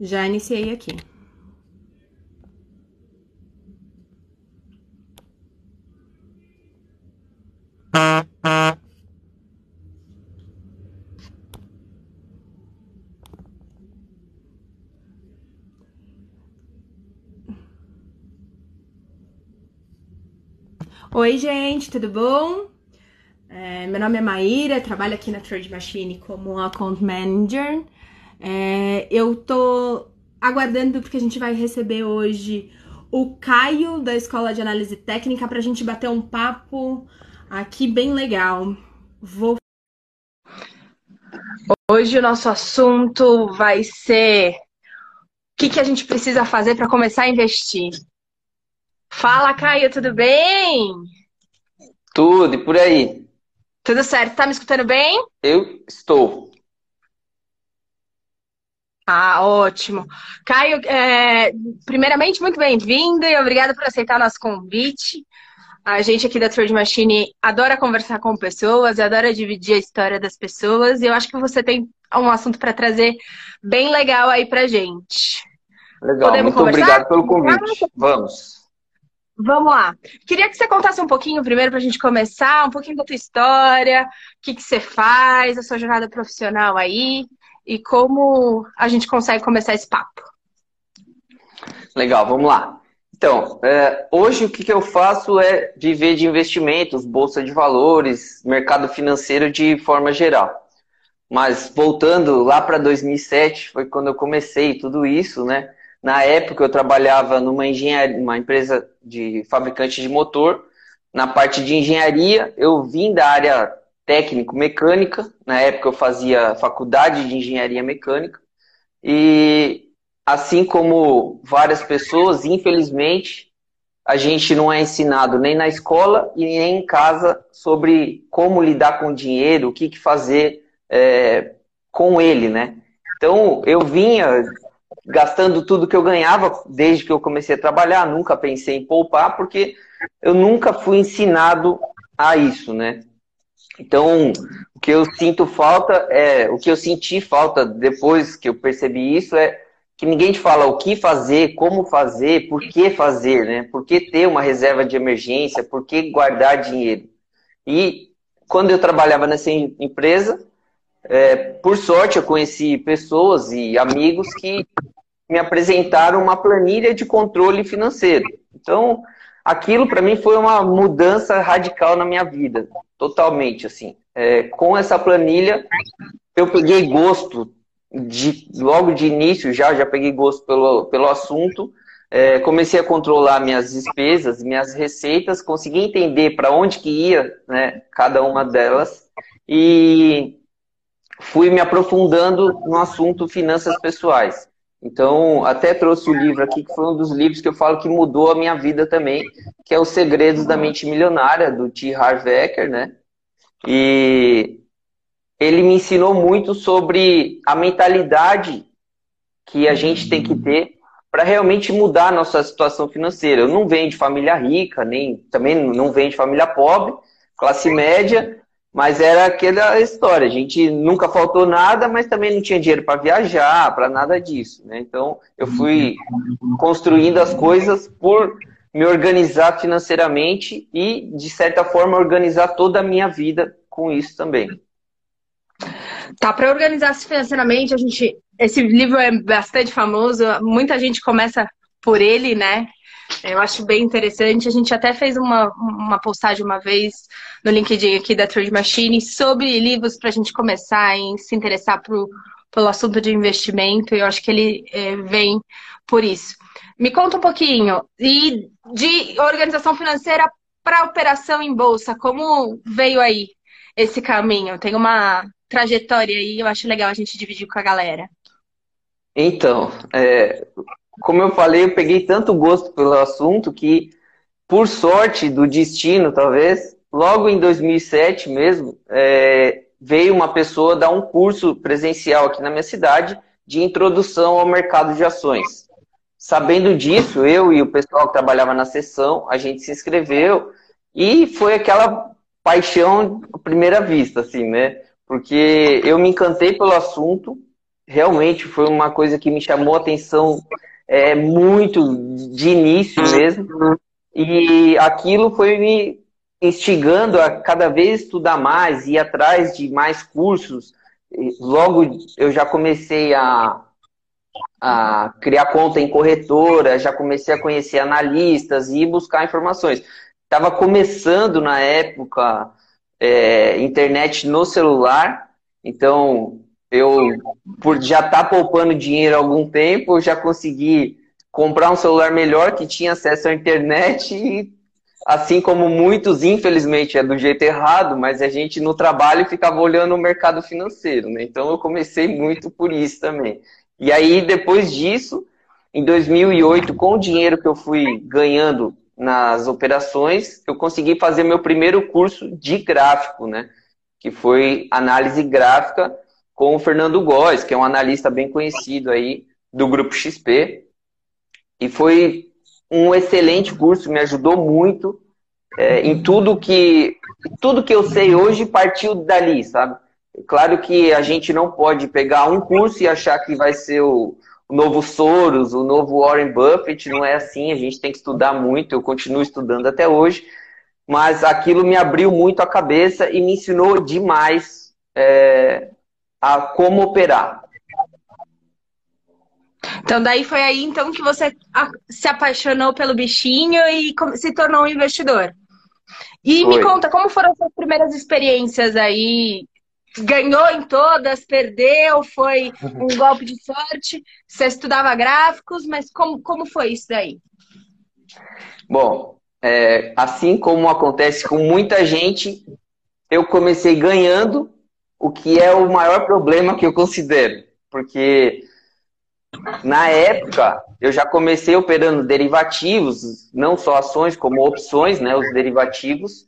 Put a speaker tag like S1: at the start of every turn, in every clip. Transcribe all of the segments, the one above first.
S1: Já iniciei aqui. Oi, gente, tudo bom? É, meu nome é Maíra, trabalho aqui na Trade Machine como Account Manager. É, eu tô aguardando porque a gente vai receber hoje o Caio da Escola de Análise Técnica para a gente bater um papo aqui bem legal. Vou. Hoje o nosso assunto vai ser o que, que a gente precisa fazer para começar a investir. Fala, Caio, tudo bem?
S2: Tudo, e por aí?
S1: Tudo certo, tá me escutando bem?
S2: Eu estou.
S1: Ah, ótimo. Caio, é, primeiramente, muito bem-vindo e obrigada por aceitar nosso convite. A gente aqui da Trade Machine adora conversar com pessoas, adora dividir a história das pessoas e eu acho que você tem um assunto para trazer bem legal aí pra gente.
S2: Legal, Podemos muito conversar? obrigado pelo convite. Vamos.
S1: Vamos lá. Queria que você contasse um pouquinho primeiro para a gente começar, um pouquinho da tua história, o que, que você faz, a sua jornada profissional aí e como a gente consegue começar esse papo.
S2: Legal, vamos lá. Então, é, hoje o que, que eu faço é viver de investimentos, bolsa de valores, mercado financeiro de forma geral. Mas voltando lá para 2007, foi quando eu comecei tudo isso, né? Na época eu trabalhava numa engenharia, uma empresa de fabricante de motor. Na parte de engenharia, eu vim da área técnico-mecânica. Na época eu fazia faculdade de engenharia mecânica. E assim como várias pessoas, infelizmente, a gente não é ensinado nem na escola e nem em casa sobre como lidar com o dinheiro, o que, que fazer é, com ele, né? Então, eu vinha gastando tudo que eu ganhava desde que eu comecei a trabalhar, nunca pensei em poupar, porque eu nunca fui ensinado a isso, né? Então, o que eu sinto falta é, o que eu senti falta depois que eu percebi isso é que ninguém te fala o que fazer, como fazer, por que fazer, né? Por que ter uma reserva de emergência, por que guardar dinheiro. E quando eu trabalhava nessa empresa, é, por sorte eu conheci pessoas e amigos que me apresentaram uma planilha de controle financeiro. Então, aquilo para mim foi uma mudança radical na minha vida, totalmente assim. É, com essa planilha, eu peguei gosto de logo de início já já peguei gosto pelo, pelo assunto. É, comecei a controlar minhas despesas, minhas receitas, consegui entender para onde que ia, né, cada uma delas e fui me aprofundando no assunto finanças pessoais. Então, até trouxe o livro aqui, que foi um dos livros que eu falo que mudou a minha vida também, que é Os Segredos da Mente Milionária, do T. Harv Eker, né? E ele me ensinou muito sobre a mentalidade que a gente tem que ter para realmente mudar a nossa situação financeira. Eu não venho de família rica, nem também não venho de família pobre, classe média, mas era aquela história, a gente nunca faltou nada, mas também não tinha dinheiro para viajar, para nada disso, né? Então eu fui construindo as coisas por me organizar financeiramente e, de certa forma, organizar toda a minha vida com isso também.
S1: Tá, para organizar-se financeiramente, a gente. Esse livro é bastante famoso, muita gente começa por ele, né? Eu acho bem interessante. A gente até fez uma, uma postagem uma vez no LinkedIn aqui da Trade Machine sobre livros para a gente começar a se interessar pro, pelo assunto de investimento. Eu acho que ele é, vem por isso. Me conta um pouquinho. E de organização financeira para operação em bolsa, como veio aí esse caminho? Tem uma trajetória aí, eu acho legal a gente dividir com a galera.
S2: Então, é, como eu falei, eu peguei tanto gosto pelo assunto que, por sorte do destino, talvez, logo em 2007 mesmo, é, veio uma pessoa dar um curso presencial aqui na minha cidade de introdução ao mercado de ações. Sabendo disso, eu e o pessoal que trabalhava na sessão, a gente se inscreveu e foi aquela paixão à primeira vista, assim, né? Porque eu me encantei pelo assunto, realmente foi uma coisa que me chamou a atenção é, muito de início mesmo. E aquilo foi me instigando a cada vez estudar mais, ir atrás de mais cursos. Logo eu já comecei a, a criar conta em corretora, já comecei a conhecer analistas e buscar informações. Estava começando na época é, internet no celular, então eu, por já estar tá poupando dinheiro há algum tempo, já consegui comprar um celular melhor que tinha acesso à internet e assim como muitos, infelizmente, é do jeito errado, mas a gente no trabalho ficava olhando o mercado financeiro, né? Então eu comecei muito por isso também. E aí, depois disso, em 2008, com o dinheiro que eu fui ganhando nas operações, eu consegui fazer meu primeiro curso de gráfico, né? Que foi análise gráfica com o Fernando Góes, que é um analista bem conhecido aí do Grupo XP. E foi um excelente curso, me ajudou muito é, em tudo que tudo que eu sei hoje partiu dali, sabe? Claro que a gente não pode pegar um curso e achar que vai ser o, o novo Soros, o novo Warren Buffett, não é assim, a gente tem que estudar muito, eu continuo estudando até hoje, mas aquilo me abriu muito a cabeça e me ensinou demais é, a como operar.
S1: Então, daí foi aí então que você se apaixonou pelo bichinho e se tornou um investidor. E foi. me conta, como foram as suas primeiras experiências aí? Ganhou em todas, perdeu, foi um golpe de sorte? Você estudava gráficos, mas como, como foi isso daí?
S2: Bom, é, assim como acontece com muita gente, eu comecei ganhando, o que é o maior problema que eu considero. Porque na época, eu já comecei operando derivativos, não só ações, como opções, né, os derivativos,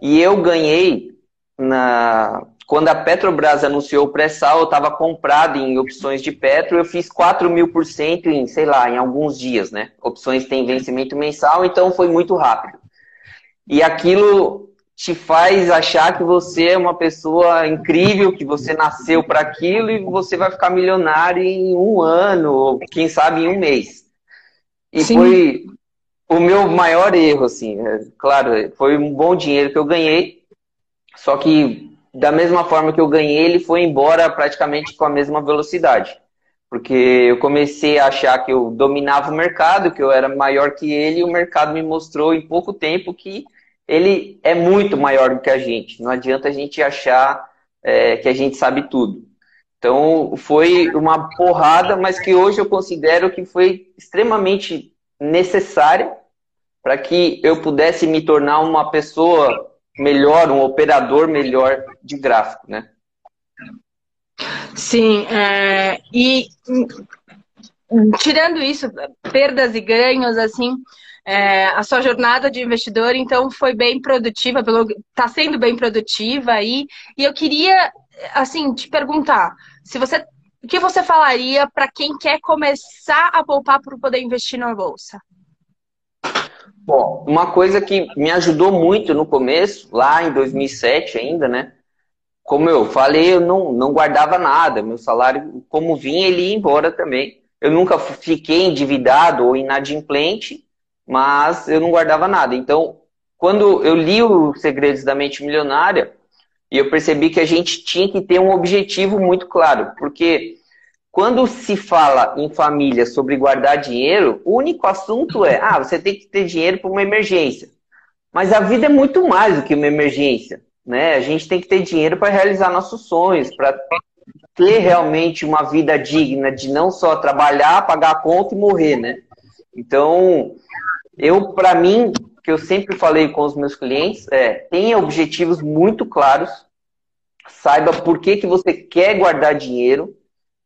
S2: e eu ganhei na quando a Petrobras anunciou o pré-sal, eu estava comprado em opções de Petro, eu fiz 4 mil por cento em, sei lá, em alguns dias, né? Opções têm vencimento mensal, então foi muito rápido. E aquilo te faz achar que você é uma pessoa incrível, que você nasceu para aquilo e você vai ficar milionário em um ano, ou quem sabe em um mês. E Sim. foi o meu maior erro, assim. É, claro, foi um bom dinheiro que eu ganhei, só que da mesma forma que eu ganhei, ele foi embora praticamente com a mesma velocidade. Porque eu comecei a achar que eu dominava o mercado, que eu era maior que ele, e o mercado me mostrou em pouco tempo que ele é muito maior do que a gente. Não adianta a gente achar é, que a gente sabe tudo. Então, foi uma porrada, mas que hoje eu considero que foi extremamente necessária para que eu pudesse me tornar uma pessoa melhor, um operador melhor de gráfico, né?
S1: Sim, é, e tirando isso, perdas e ganhos, assim, é, a sua jornada de investidor, então, foi bem produtiva, está sendo bem produtiva aí. E eu queria, assim, te perguntar, se você, o que você falaria para quem quer começar a poupar para poder investir na bolsa?
S2: Bom, uma coisa que me ajudou muito no começo, lá em 2007 ainda, né? Como eu falei, eu não, não guardava nada. Meu salário, como vinha, ele ia embora também. Eu nunca fiquei endividado ou inadimplente mas eu não guardava nada. Então, quando eu li os Segredos da Mente Milionária, eu percebi que a gente tinha que ter um objetivo muito claro, porque quando se fala em família sobre guardar dinheiro, o único assunto é: ah, você tem que ter dinheiro para uma emergência. Mas a vida é muito mais do que uma emergência. Né? A gente tem que ter dinheiro para realizar nossos sonhos, para ter realmente uma vida digna de não só trabalhar, pagar a conta e morrer, né? Então, eu, para mim, que eu sempre falei com os meus clientes, é tenha objetivos muito claros, saiba por que, que você quer guardar dinheiro.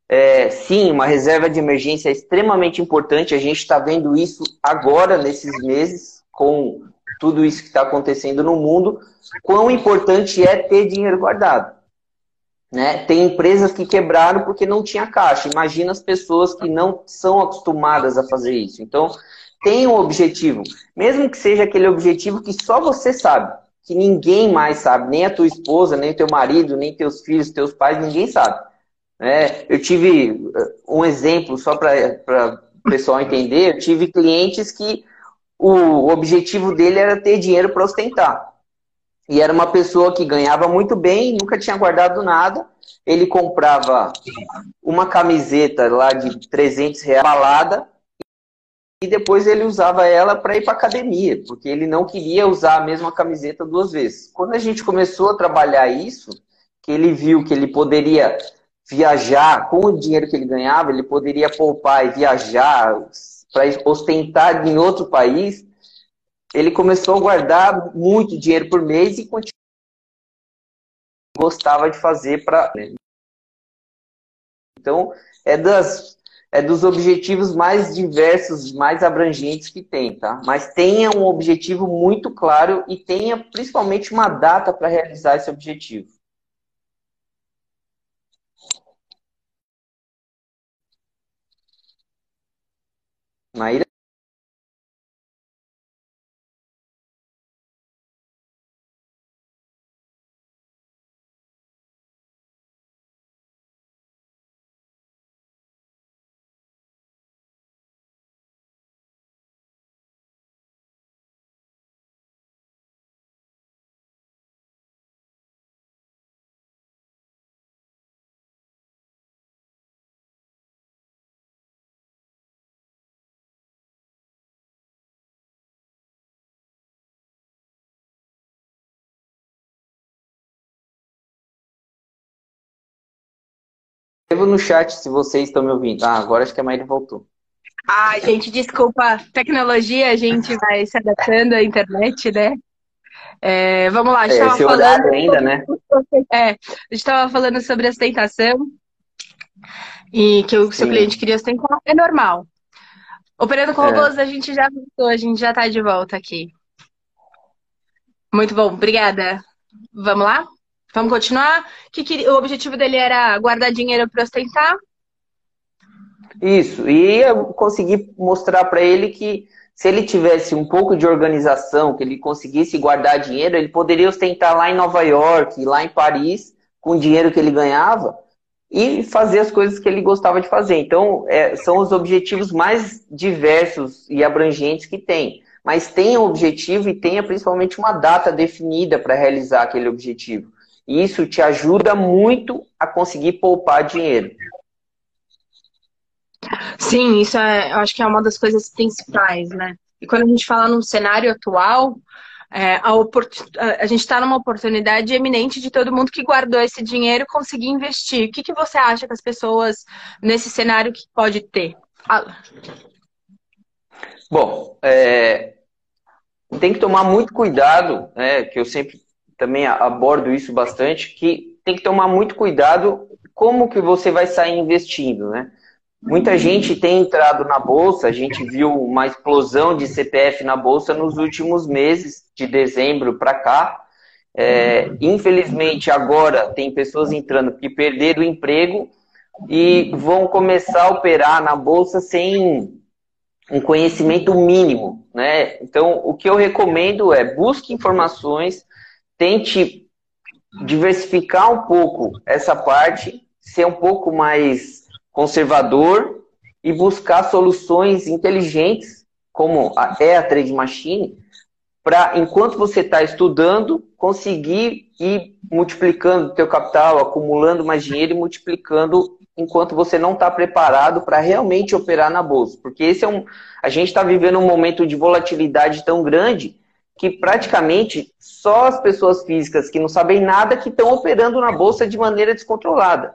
S2: É, sim, uma reserva de emergência é extremamente importante. A gente está vendo isso agora, nesses meses, com tudo isso que está acontecendo no mundo. Quão importante é ter dinheiro guardado. Né? Tem empresas que quebraram porque não tinha caixa. Imagina as pessoas que não são acostumadas a fazer isso. Então, tem um objetivo, mesmo que seja aquele objetivo que só você sabe, que ninguém mais sabe, nem a tua esposa, nem teu marido, nem teus filhos, teus pais, ninguém sabe. É, eu tive uh, um exemplo, só para o pessoal entender, eu tive clientes que o objetivo dele era ter dinheiro para ostentar. E era uma pessoa que ganhava muito bem, nunca tinha guardado nada. Ele comprava uma camiseta lá de 300 reais balada e depois ele usava ela para ir para academia, porque ele não queria usar a mesma camiseta duas vezes. Quando a gente começou a trabalhar isso, que ele viu que ele poderia viajar com o dinheiro que ele ganhava, ele poderia poupar e viajar para ostentar em outro país, ele começou a guardar muito dinheiro por mês e gostava de fazer para. Então, é, das, é dos objetivos mais diversos, mais abrangentes que tem, tá? Mas tenha um objetivo muito claro e tenha principalmente uma data para realizar esse objetivo. Escreva no chat se vocês estão me ouvindo. Ah, agora acho que a Maíra voltou.
S1: Ah, gente, desculpa. Tecnologia, a gente vai se adaptando à internet, né? É, vamos lá, a gente estava é, falando.
S2: Ainda, né?
S1: É, a gente estava falando sobre ostentação e que o seu Sim. cliente queria ostentar. É normal. Operando com é. robôs, a gente já voltou, a gente já está de volta aqui. Muito bom, obrigada. Vamos lá? Vamos continuar? Que, que o objetivo dele era guardar dinheiro para ostentar?
S2: Isso. E eu consegui mostrar para ele que se ele tivesse um pouco de organização, que ele conseguisse guardar dinheiro, ele poderia ostentar lá em Nova York, lá em Paris, com o dinheiro que ele ganhava e fazer as coisas que ele gostava de fazer. Então, é, são os objetivos mais diversos e abrangentes que tem. Mas tenha um objetivo e tenha principalmente uma data definida para realizar aquele objetivo. Isso te ajuda muito a conseguir poupar dinheiro.
S1: Sim, isso é, eu acho que é uma das coisas principais, né? E quando a gente fala num cenário atual, é, a, a, gente está numa oportunidade eminente de todo mundo que guardou esse dinheiro conseguir investir. O que, que você acha que as pessoas nesse cenário que pode ter? Fala.
S2: Bom, é, tem que tomar muito cuidado, né, que eu sempre também abordo isso bastante, que tem que tomar muito cuidado como que você vai sair investindo, né? Muita gente tem entrado na bolsa, a gente viu uma explosão de CPF na bolsa nos últimos meses, de dezembro para cá. É, infelizmente, agora tem pessoas entrando que perderam o emprego e vão começar a operar na bolsa sem um conhecimento mínimo, né? Então, o que eu recomendo é busque informações, tente diversificar um pouco essa parte, ser um pouco mais conservador e buscar soluções inteligentes, como é a Trade Machine, para, enquanto você está estudando, conseguir ir multiplicando o teu capital, acumulando mais dinheiro e multiplicando enquanto você não está preparado para realmente operar na bolsa. Porque esse é um. A gente está vivendo um momento de volatilidade tão grande que praticamente só as pessoas físicas que não sabem nada que estão operando na bolsa de maneira descontrolada.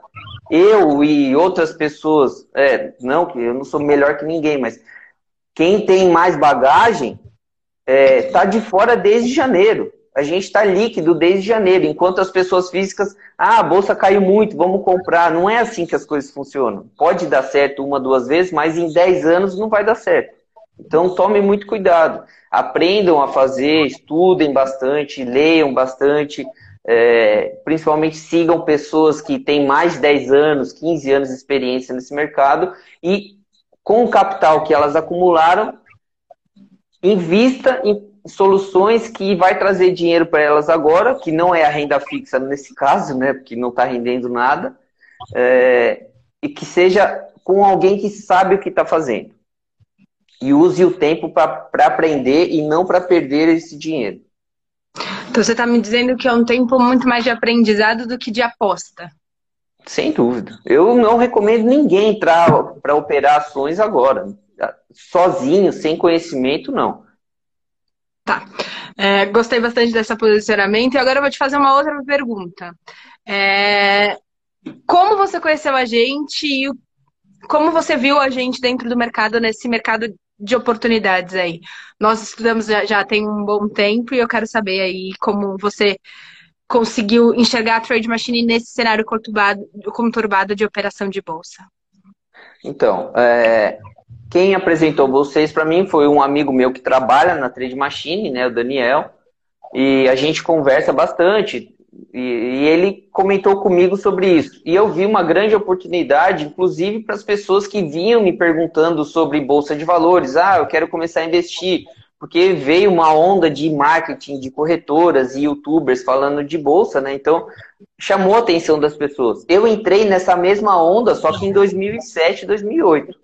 S2: Eu e outras pessoas, é, não que eu não sou melhor que ninguém, mas quem tem mais bagagem está é, tá de fora desde janeiro. A gente está líquido desde janeiro, enquanto as pessoas físicas, ah, a bolsa caiu muito, vamos comprar. Não é assim que as coisas funcionam. Pode dar certo uma, duas vezes, mas em 10 anos não vai dar certo. Então tome muito cuidado. Aprendam a fazer, estudem bastante, leiam bastante, é, principalmente sigam pessoas que têm mais de 10 anos, 15 anos de experiência nesse mercado e com o capital que elas acumularam, invista em soluções que vai trazer dinheiro para elas agora, que não é a renda fixa nesse caso, né, porque não está rendendo nada, é, e que seja com alguém que sabe o que está fazendo. E use o tempo para aprender e não para perder esse dinheiro.
S1: Então você está me dizendo que é um tempo muito mais de aprendizado do que de aposta.
S2: Sem dúvida. Eu não recomendo ninguém entrar para operar ações agora. Sozinho, sem conhecimento, não.
S1: Tá. É, gostei bastante desse posicionamento. E agora eu vou te fazer uma outra pergunta. É, como você conheceu a gente e como você viu a gente dentro do mercado, nesse mercado de oportunidades aí? Nós estudamos já, já tem um bom tempo e eu quero saber aí como você conseguiu enxergar a Trade Machine nesse cenário conturbado, conturbado de operação de bolsa.
S2: Então, é, quem apresentou vocês para mim foi um amigo meu que trabalha na Trade Machine, né, o Daniel, e a gente conversa bastante. E, e ele comentou comigo sobre isso. E eu vi uma grande oportunidade, inclusive para as pessoas que vinham me perguntando sobre bolsa de valores. Ah, eu quero começar a investir porque veio uma onda de marketing de corretoras e youtubers falando de bolsa, né? Então chamou a atenção das pessoas. Eu entrei nessa mesma onda, só que em 2007, 2008.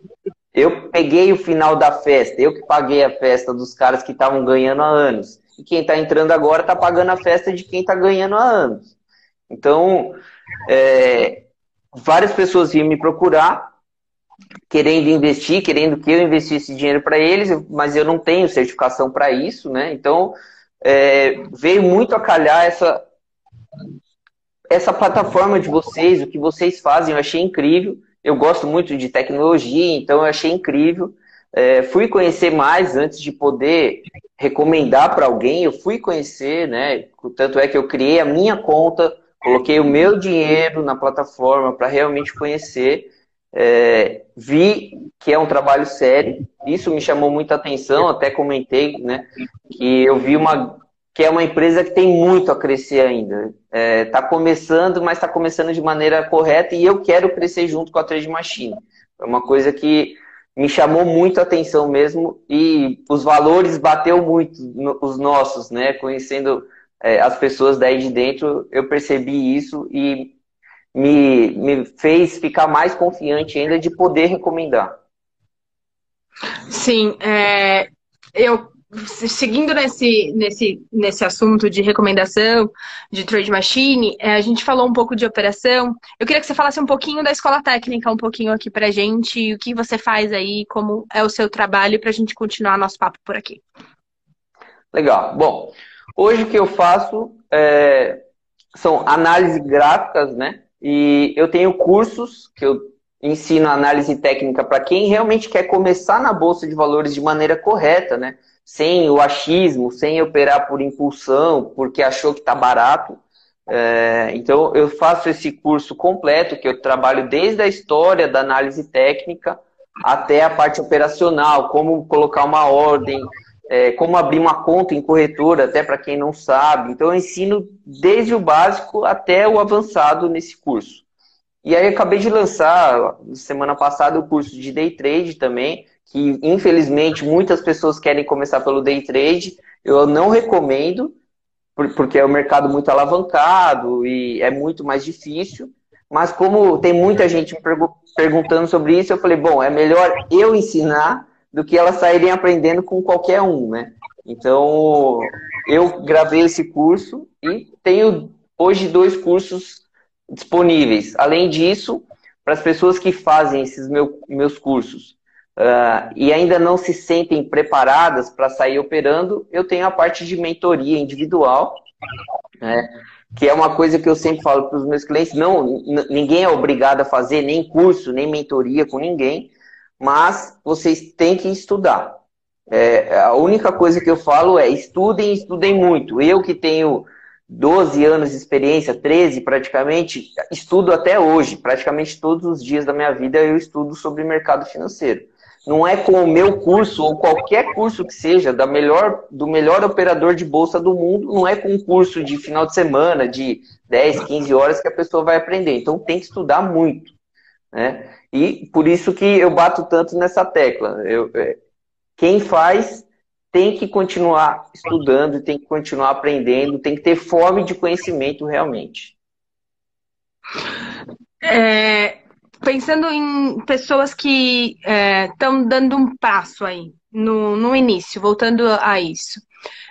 S2: Eu peguei o final da festa, eu que paguei a festa dos caras que estavam ganhando há anos. E quem está entrando agora está pagando a festa de quem está ganhando há anos. Então, é, várias pessoas vinham me procurar, querendo investir, querendo que eu investisse dinheiro para eles, mas eu não tenho certificação para isso, né? Então, é, veio muito a calhar essa, essa plataforma de vocês, o que vocês fazem, eu achei incrível. Eu gosto muito de tecnologia, então eu achei incrível. É, fui conhecer mais antes de poder recomendar para alguém. Eu fui conhecer, né? Tanto é que eu criei a minha conta, coloquei o meu dinheiro na plataforma para realmente conhecer. É, vi que é um trabalho sério. Isso me chamou muita atenção. Até comentei, né? Que eu vi uma que é uma empresa que tem muito a crescer ainda. Está é, tá começando, mas está começando de maneira correta e eu quero crescer junto com a Trade Machine. É uma coisa que me chamou muito a atenção mesmo e os valores bateu muito no, os nossos, né? Conhecendo é, as pessoas daí de dentro, eu percebi isso e me, me fez ficar mais confiante ainda de poder recomendar.
S1: Sim, é, eu seguindo nesse, nesse, nesse assunto de recomendação de trade machine, é, a gente falou um pouco de operação. Eu queria que você falasse um pouquinho da escola técnica, um pouquinho aqui pra gente, o que você faz aí, como é o seu trabalho, para a gente continuar nosso papo por aqui.
S2: Legal. Bom, hoje o que eu faço é, são análises gráficas, né? E eu tenho cursos que eu ensino análise técnica para quem realmente quer começar na bolsa de valores de maneira correta, né? Sem o achismo, sem operar por impulsão, porque achou que está barato. É, então, eu faço esse curso completo, que eu trabalho desde a história da análise técnica até a parte operacional, como colocar uma ordem, é, como abrir uma conta em corretora, até para quem não sabe. Então, eu ensino desde o básico até o avançado nesse curso. E aí, acabei de lançar, semana passada, o curso de Day Trade também, que infelizmente muitas pessoas querem começar pelo day trade. Eu não recomendo, porque é um mercado muito alavancado e é muito mais difícil. Mas como tem muita gente me perguntando sobre isso, eu falei, bom, é melhor eu ensinar do que elas saírem aprendendo com qualquer um, né? Então, eu gravei esse curso e tenho hoje dois cursos disponíveis. Além disso, para as pessoas que fazem esses meu, meus cursos, uh, e ainda não se sentem preparadas para sair operando, eu tenho a parte de mentoria individual, né, que é uma coisa que eu sempre falo para os meus clientes, não, ninguém é obrigado a fazer nem curso, nem mentoria com ninguém, mas vocês têm que estudar. É, a única coisa que eu falo é estudem, estudem muito. Eu que tenho 12 anos de experiência, 13 praticamente, estudo até hoje, praticamente todos os dias da minha vida eu estudo sobre mercado financeiro não é com o meu curso ou qualquer curso que seja da melhor, do melhor operador de bolsa do mundo, não é com um curso de final de semana, de 10, 15 horas que a pessoa vai aprender. Então tem que estudar muito. Né? E por isso que eu bato tanto nessa tecla. Eu, é, quem faz tem que continuar estudando, tem que continuar aprendendo, tem que ter fome de conhecimento realmente.
S1: É, pensando em pessoas que estão é, dando um passo aí no, no início, voltando a isso.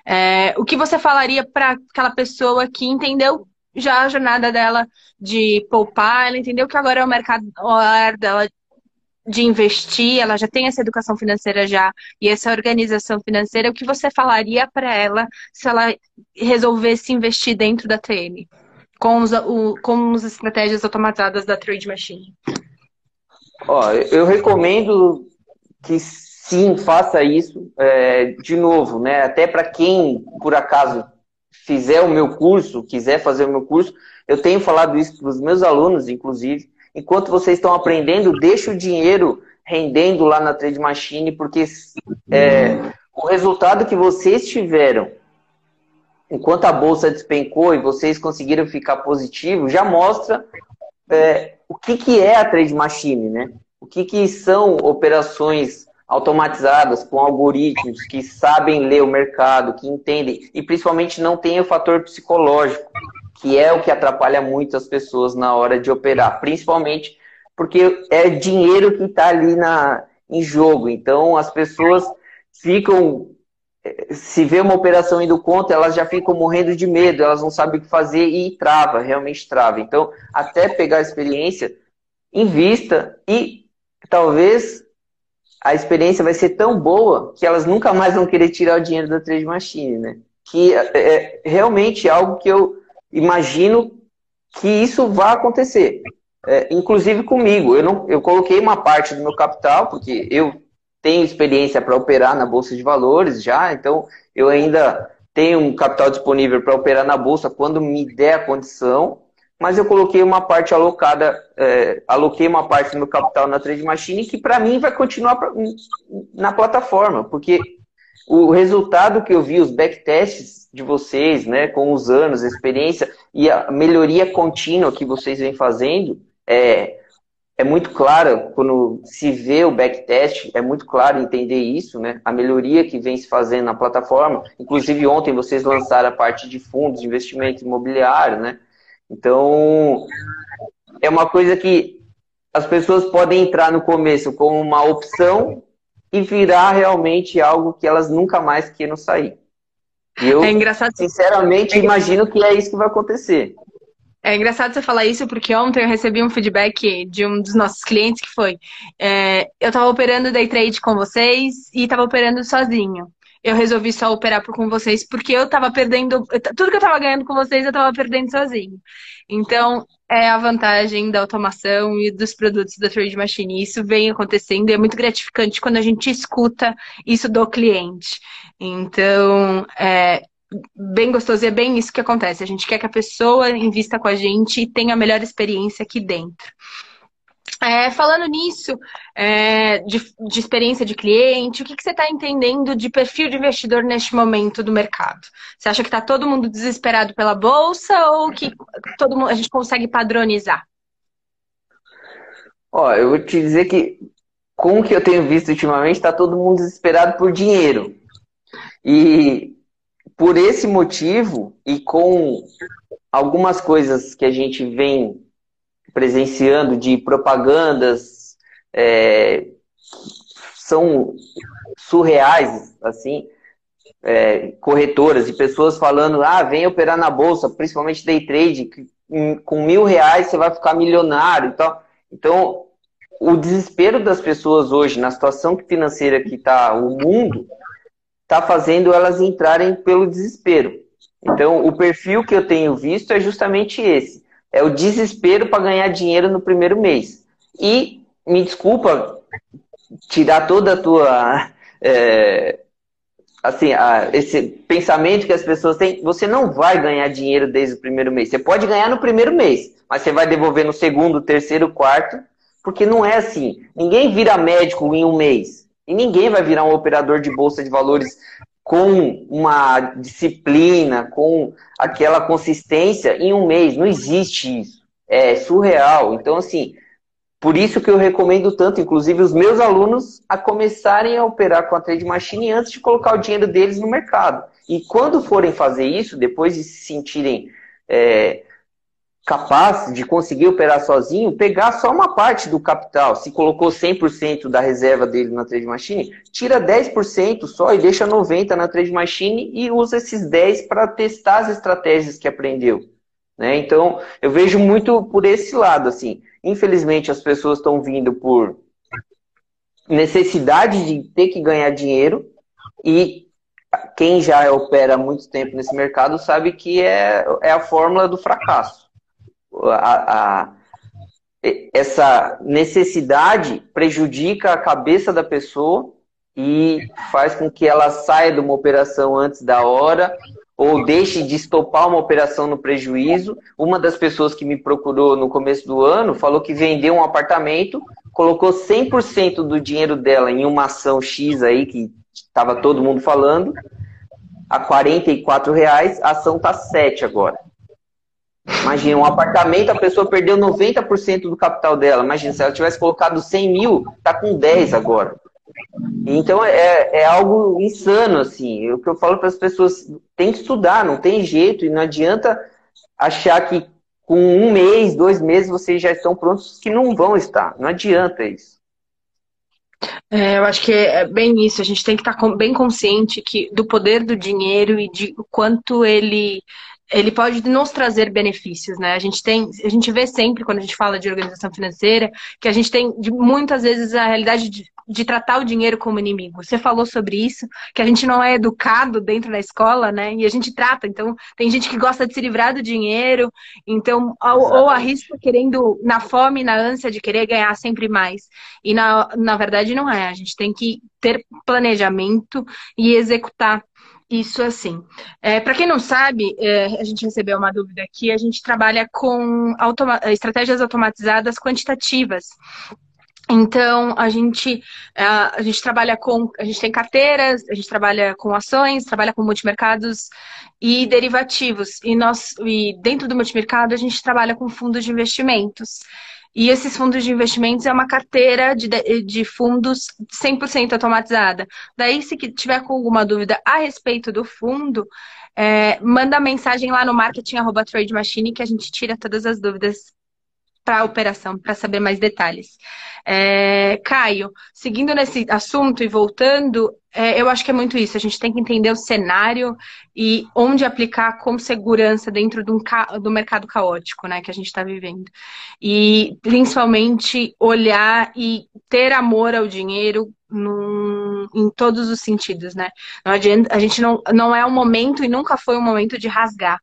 S1: É, o que você falaria para aquela pessoa que entendeu já a jornada dela de poupar, ela entendeu que agora é o mercado o hora dela de investir, ela já tem essa educação financeira já e essa organização financeira, o que você falaria para ela se ela resolvesse investir dentro da TM? Com, os, o, com as estratégias automatizadas da Trade Machine?
S2: Ó, eu recomendo que sim, faça isso é, de novo, né? Até para quem, por acaso, fizer o meu curso, quiser fazer o meu curso, eu tenho falado isso para os meus alunos, inclusive. Enquanto vocês estão aprendendo, deixe o dinheiro rendendo lá na Trade Machine, porque é, o resultado que vocês tiveram enquanto a bolsa despencou e vocês conseguiram ficar positivo, já mostra é, o que, que é a Trade Machine, né? O que, que são operações automatizadas com algoritmos que sabem ler o mercado, que entendem e principalmente não tem o fator psicológico, que é o que atrapalha muito as pessoas na hora de operar, principalmente porque é dinheiro que está ali na, em jogo. Então as pessoas ficam se vê uma operação indo contra, elas já ficam morrendo de medo, elas não sabem o que fazer e trava, realmente trava. Então, até pegar a experiência, invista e talvez a experiência vai ser tão boa que elas nunca mais vão querer tirar o dinheiro da trade machine, né? Que é, é realmente algo que eu imagino que isso vai acontecer. É, inclusive comigo, eu não, eu coloquei uma parte do meu capital porque eu tenho experiência para operar na bolsa de valores já, então eu ainda tenho um capital disponível para operar na bolsa quando me der a condição mas eu coloquei uma parte alocada, é, aloquei uma parte do meu capital na Trade Machine que para mim vai continuar pra, na plataforma, porque o resultado que eu vi, os backtests de vocês, né, com os anos, a experiência e a melhoria contínua que vocês vêm fazendo, é, é muito claro, quando se vê o backtest, é muito claro entender isso, né? A melhoria que vem se fazendo na plataforma. Inclusive, ontem vocês lançaram a parte de fundos de investimento imobiliário, né? Então, é uma coisa que as pessoas podem entrar no começo como uma opção e virar realmente algo que elas nunca mais queiram sair. E eu, é engraçado. sinceramente, é imagino que é isso que vai acontecer.
S1: É engraçado você falar isso, porque ontem eu recebi um feedback de um dos nossos clientes que foi: é, eu estava operando day trade com vocês e estava operando sozinho eu resolvi só operar com vocês, porque eu tava perdendo. Tudo que eu tava ganhando com vocês, eu tava perdendo sozinho. Então, é a vantagem da automação e dos produtos da Trade Machine. Isso vem acontecendo e é muito gratificante quando a gente escuta isso do cliente. Então, é bem gostoso e é bem isso que acontece. A gente quer que a pessoa invista com a gente e tenha a melhor experiência aqui dentro. É, falando nisso, é, de, de, experiência de cliente, o que, que você está entendendo de perfil de investidor neste momento do mercado? Você acha que está todo mundo desesperado pela bolsa ou que todo mundo, a gente consegue padronizar?
S2: Ó, eu vou te dizer que com o que eu tenho visto ultimamente, está todo mundo desesperado por dinheiro. E por esse motivo, e com algumas coisas que a gente vem presenciando de propagandas é, são surreais, assim, é, corretoras e pessoas falando, ah, vem operar na bolsa, principalmente day trade, que, com mil reais você vai ficar milionário e tal. Então, o desespero das pessoas hoje, na situação financeira que está o mundo, está fazendo elas entrarem pelo desespero. Então, o perfil que eu tenho visto é justamente esse. É o desespero para ganhar dinheiro no primeiro mês. E, me desculpa tirar toda a tua. É, assim, a, esse pensamento que as pessoas têm, você não vai ganhar dinheiro desde o primeiro mês. Você pode ganhar no primeiro mês, mas você vai devolver no segundo, terceiro, quarto, porque não é assim. Ninguém vira médico em um mês. E ninguém vai virar um operador de bolsa de valores com uma disciplina, com aquela consistência em um mês. Não existe isso. É surreal. Então, assim, por isso que eu recomendo tanto, inclusive, os meus alunos a começarem a operar com a Trade Machine antes de colocar o dinheiro deles no mercado. E quando forem fazer isso, depois de se sentirem é, capaz de conseguir operar sozinho, pegar só uma parte do capital. Se colocou 100% da reserva dele na Trade Machine, tira 10% só e deixa 90% na Trade Machine e usa esses 10% para testar as estratégias que aprendeu. Né? Então, eu vejo muito por esse lado. assim. Infelizmente, as pessoas estão vindo por necessidade de ter que ganhar dinheiro e quem já opera há muito tempo nesse mercado sabe que é, é a fórmula do fracasso. A, a, essa necessidade prejudica a cabeça da pessoa e faz com que ela saia de uma operação antes da hora ou deixe de estopar uma operação no prejuízo. Uma das pessoas que me procurou no começo do ano falou que vendeu um apartamento, colocou 100% do dinheiro dela em uma ação X aí que estava todo mundo falando, a 44 reais, a ação tá 7 agora. Imagina, um apartamento, a pessoa perdeu 90% do capital dela. Imagina, se ela tivesse colocado 100 mil, tá com 10 agora. Então é, é algo insano, assim. O que eu falo para as pessoas, tem que estudar, não tem jeito, e não adianta achar que com um mês, dois meses, vocês já estão prontos, que não vão estar. Não adianta isso.
S1: É, eu acho que é bem isso. A gente tem que estar bem consciente que, do poder do dinheiro e de quanto ele ele pode nos trazer benefícios, né? A gente tem, a gente vê sempre quando a gente fala de organização financeira que a gente tem de, muitas vezes a realidade de, de, tratar o dinheiro como inimigo. Você falou sobre isso, que a gente não é educado dentro da escola, né? E a gente trata. Então, tem gente que gosta de se livrar do dinheiro, então ou, ou arrisca querendo na fome, na ânsia de querer ganhar sempre mais. E na, na verdade não é. A gente tem que ter planejamento e executar isso assim. É, Para quem não sabe, é, a gente recebeu uma dúvida aqui, a gente trabalha com automa estratégias automatizadas quantitativas. Então, a gente, a gente trabalha com, a gente tem carteiras, a gente trabalha com ações, trabalha com multimercados e derivativos. E, nós, e dentro do multimercado, a gente trabalha com fundos de investimentos. E esses fundos de investimentos é uma carteira de, de fundos 100% automatizada. Daí, se tiver com alguma dúvida a respeito do fundo, é, manda mensagem lá no marketing arroba trade machine que a gente tira todas as dúvidas para a operação, para saber mais detalhes. É, Caio, seguindo nesse assunto e voltando, é, eu acho que é muito isso. A gente tem que entender o cenário e onde aplicar com segurança dentro de um do mercado caótico né, que a gente está vivendo. E principalmente olhar e ter amor ao dinheiro num, em todos os sentidos, né? Não adianta, a gente não, não é um momento e nunca foi um momento de rasgar.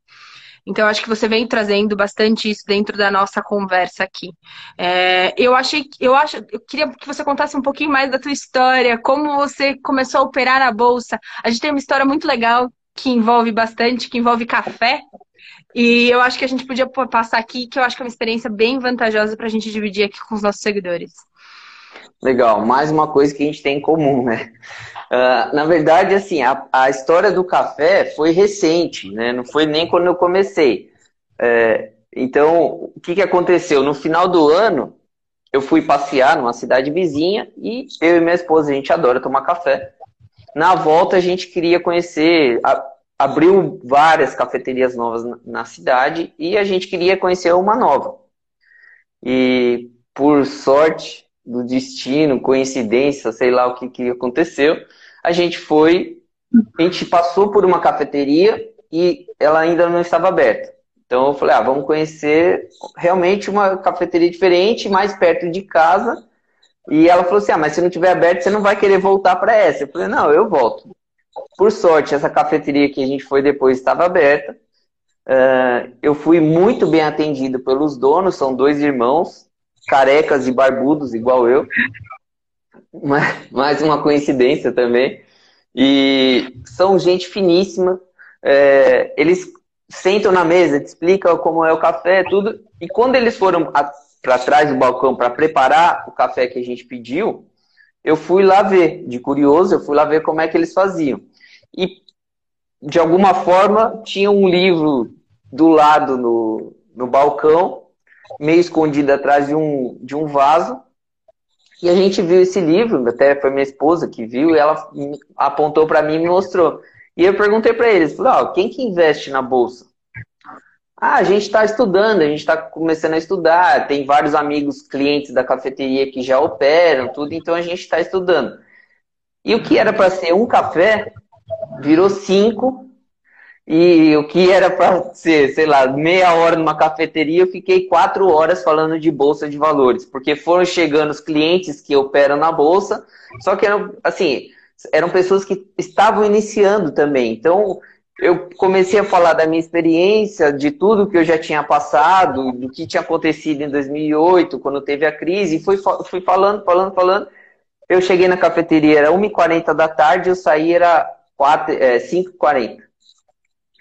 S1: Então, acho que você vem trazendo bastante isso dentro da nossa conversa aqui. É, eu achei, eu acho, eu queria que você contasse um pouquinho mais da tua história, como você começou a operar na bolsa. A gente tem uma história muito legal que envolve bastante, que envolve café. E eu acho que a gente podia passar aqui, que eu acho que é uma experiência bem vantajosa para a gente dividir aqui com os nossos seguidores.
S2: Legal, mais uma coisa que a gente tem em comum, né? Uh, na verdade, assim, a, a, história do café foi recente, né? Não foi nem quando eu comecei. É, então, o que, que aconteceu? No final do ano, eu fui passear numa cidade vizinha e eu e minha esposa, a gente adora tomar café. Na volta, a gente queria conhecer, a, abriu várias cafeterias novas na, na cidade e a gente queria conhecer uma nova. E, por sorte, do destino, coincidência, sei lá o que, que aconteceu, a gente foi, a gente passou por uma cafeteria e ela ainda não estava aberta. Então eu falei, ah, vamos conhecer realmente uma cafeteria diferente, mais perto de casa. E ela falou assim, ah, mas se não tiver aberto, você não vai querer voltar para essa. Eu falei, não, eu volto. Por sorte, essa cafeteria que a gente foi depois estava aberta. Uh, eu fui muito bem atendido pelos donos, são dois irmãos, carecas e barbudos, igual eu. Mais uma coincidência também. E são gente finíssima. É, eles sentam na mesa, te explicam como é o café, tudo. E quando eles foram para trás do balcão para preparar o café que a gente pediu, eu fui lá ver, de curioso, eu fui lá ver como é que eles faziam. E, de alguma forma, tinha um livro do lado no, no balcão meio escondida atrás de um, de um vaso. E a gente viu esse livro, até foi minha esposa que viu, e ela apontou para mim e me mostrou. E eu perguntei para eles, falei, quem que investe na bolsa? Ah, a gente está estudando, a gente está começando a estudar, tem vários amigos clientes da cafeteria que já operam, tudo, então a gente está estudando. E o que era para ser um café virou cinco, e o que era para ser, sei lá, meia hora numa cafeteria, eu fiquei quatro horas falando de bolsa de valores, porque foram chegando os clientes que operam na bolsa, só que eram, assim, eram pessoas que estavam iniciando também. Então, eu comecei a falar da minha experiência, de tudo que eu já tinha passado, do que tinha acontecido em 2008, quando teve a crise, e fui, fui falando, falando, falando. Eu cheguei na cafeteria, era 1h40 da tarde, eu saí, era 4, é, 5h40.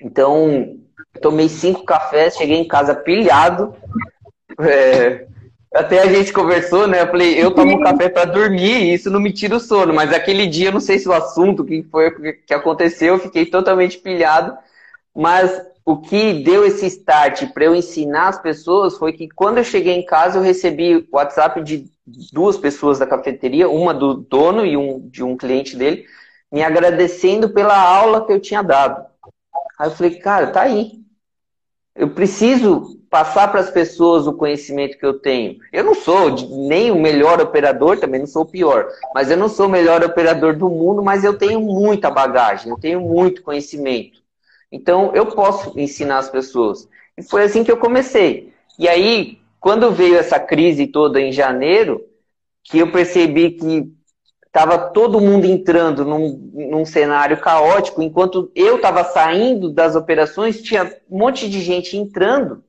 S2: Então, tomei cinco cafés, cheguei em casa pilhado. É, até a gente conversou, né? Eu falei, eu tomo café para dormir e isso não me tira o sono. Mas aquele dia, não sei se o assunto, o que foi que aconteceu, eu fiquei totalmente pilhado. Mas o que deu esse start para eu ensinar as pessoas foi que quando eu cheguei em casa, eu recebi o WhatsApp de duas pessoas da cafeteria, uma do dono e um de um cliente dele, me agradecendo pela aula que eu tinha dado. Aí eu falei, cara, tá aí. Eu preciso passar para as pessoas o conhecimento que eu tenho. Eu não sou nem o melhor operador, também não sou o pior, mas eu não sou o melhor operador do mundo, mas eu tenho muita bagagem, eu tenho muito conhecimento. Então eu posso ensinar as pessoas. E foi assim que eu comecei. E aí, quando veio essa crise toda em janeiro, que eu percebi que estava todo mundo entrando num, num cenário caótico, enquanto eu estava saindo das operações, tinha um monte de gente entrando.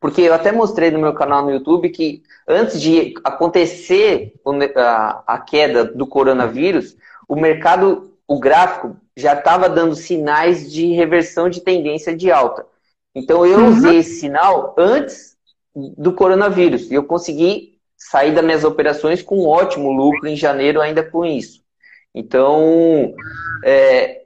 S2: Porque eu até mostrei no meu canal no YouTube que antes de acontecer a, a queda do coronavírus, o mercado, o gráfico, já estava dando sinais de reversão de tendência de alta. Então eu uhum. usei esse sinal antes do coronavírus e eu consegui saí das minhas operações com um ótimo lucro em janeiro ainda com isso. Então, é,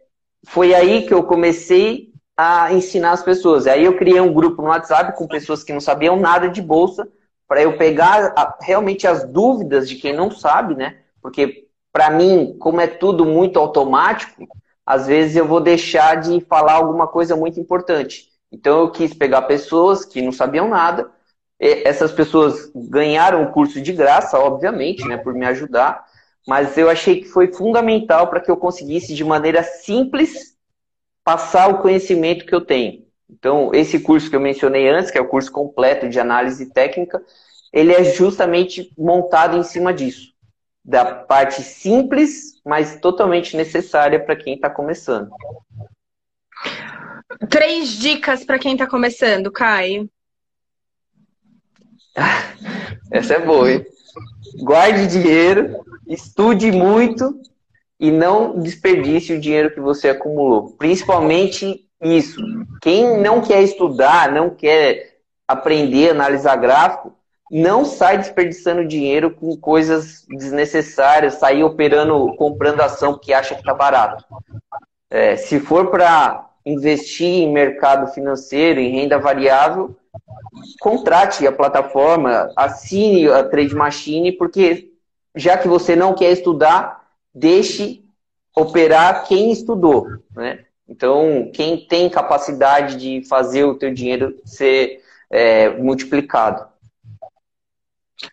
S2: foi aí que eu comecei a ensinar as pessoas. Aí eu criei um grupo no WhatsApp com pessoas que não sabiam nada de bolsa, para eu pegar a, realmente as dúvidas de quem não sabe, né? Porque para mim, como é tudo muito automático, às vezes eu vou deixar de falar alguma coisa muito importante. Então eu quis pegar pessoas que não sabiam nada essas pessoas ganharam o curso de graça, obviamente, né, por me ajudar, mas eu achei que foi fundamental para que eu conseguisse, de maneira simples, passar o conhecimento que eu tenho. Então, esse curso que eu mencionei antes, que é o curso completo de análise técnica, ele é justamente montado em cima disso. Da parte simples, mas totalmente necessária para quem está começando.
S1: Três dicas para quem está começando, Caio.
S2: Essa é boa, hein? Guarde dinheiro, estude muito e não desperdice o dinheiro que você acumulou. Principalmente isso. Quem não quer estudar, não quer aprender analisar gráfico, não sai desperdiçando dinheiro com coisas desnecessárias, sair operando, comprando ação que acha que está barato. É, se for para investir em mercado financeiro, em renda variável, contrate a plataforma, assine a Trade Machine, porque já que você não quer estudar, deixe operar quem estudou, né? Então, quem tem capacidade de fazer o teu dinheiro ser é, multiplicado.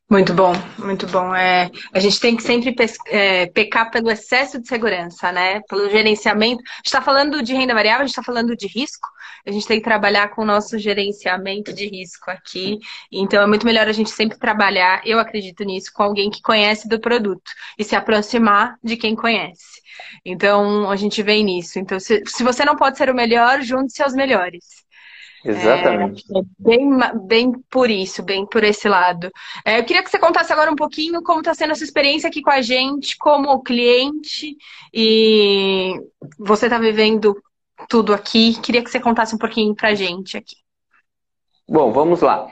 S1: Muito bom, muito bom. É, a gente tem que sempre é, pecar pelo excesso de segurança, né? Pelo gerenciamento. A gente está falando de renda variável, a gente está falando de risco. A gente tem que trabalhar com o nosso gerenciamento de risco aqui. Então é muito melhor a gente sempre trabalhar, eu acredito nisso, com alguém que conhece do produto e se aproximar de quem conhece. Então a gente vem nisso. Então, se, se você não pode ser o melhor, junte-se aos melhores.
S2: Exatamente.
S1: É, bem, bem por isso, bem por esse lado. É, eu queria que você contasse agora um pouquinho como está sendo essa experiência aqui com a gente, como cliente, e você está vivendo tudo aqui. Queria que você contasse um pouquinho para a gente aqui.
S2: Bom, vamos lá.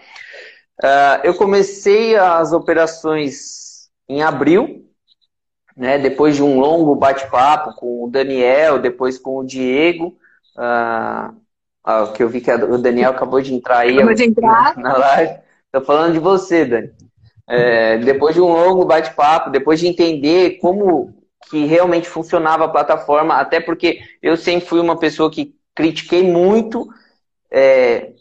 S2: Uh, eu comecei as operações em abril, né, depois de um longo bate-papo com o Daniel, depois com o Diego. Uh, ah, que eu vi que o Daniel acabou de entrar aí
S1: acabou de entrar.
S2: Na, live. Tô falando de você, Dani. É, depois de um longo bate-papo, depois de entender como que realmente funcionava a plataforma, até porque eu sempre fui uma pessoa que critiquei muito é,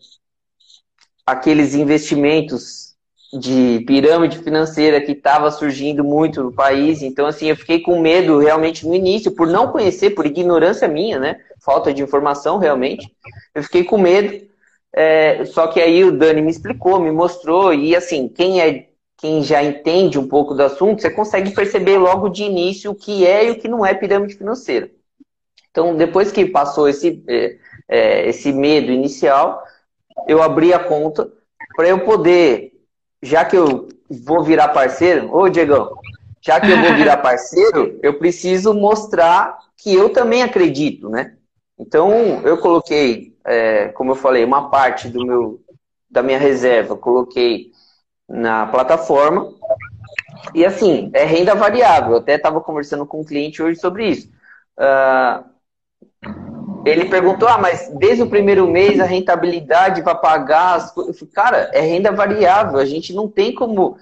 S2: aqueles investimentos de pirâmide financeira que estava surgindo muito no país. Então, assim, eu fiquei com medo realmente no início, por não conhecer, por ignorância minha, né? Falta de informação, realmente. Eu fiquei com medo. É, só que aí o Dani me explicou, me mostrou, e assim, quem é quem já entende um pouco do assunto, você consegue perceber logo de início o que é e o que não é pirâmide financeira. Então, depois que passou esse, é, é, esse medo inicial, eu abri a conta para eu poder, já que eu vou virar parceiro, ô Diegão, já que eu vou virar parceiro, eu preciso mostrar que eu também acredito, né? Então, eu coloquei, é, como eu falei, uma parte do meu, da minha reserva, coloquei na plataforma. E assim, é renda variável. Eu até estava conversando com um cliente hoje sobre isso. Uh, ele perguntou: ah, mas desde o primeiro mês a rentabilidade para pagar as coisas. Cara, é renda variável. A gente não tem como.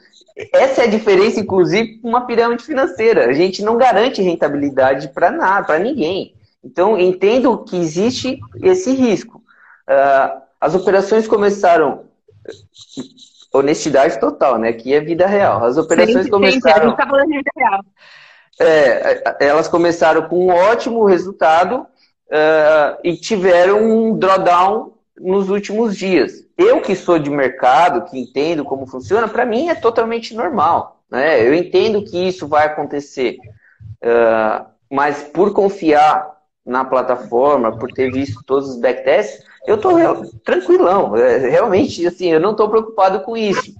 S2: Essa é a diferença, inclusive, com uma pirâmide financeira. A gente não garante rentabilidade para nada, para ninguém. Então, entendo que existe esse risco. Uh, as operações começaram honestidade total, né? Que é vida real. As operações sim, começaram. Sim, a gente tá falando de vida real. É, elas começaram com um ótimo resultado uh, e tiveram um drawdown nos últimos dias. Eu que sou de mercado, que entendo como funciona, para mim é totalmente normal. Né? Eu entendo que isso vai acontecer, uh, mas por confiar na plataforma, por ter visto todos os backtests, eu estou tranquilão. É, realmente, assim, eu não estou preocupado com isso.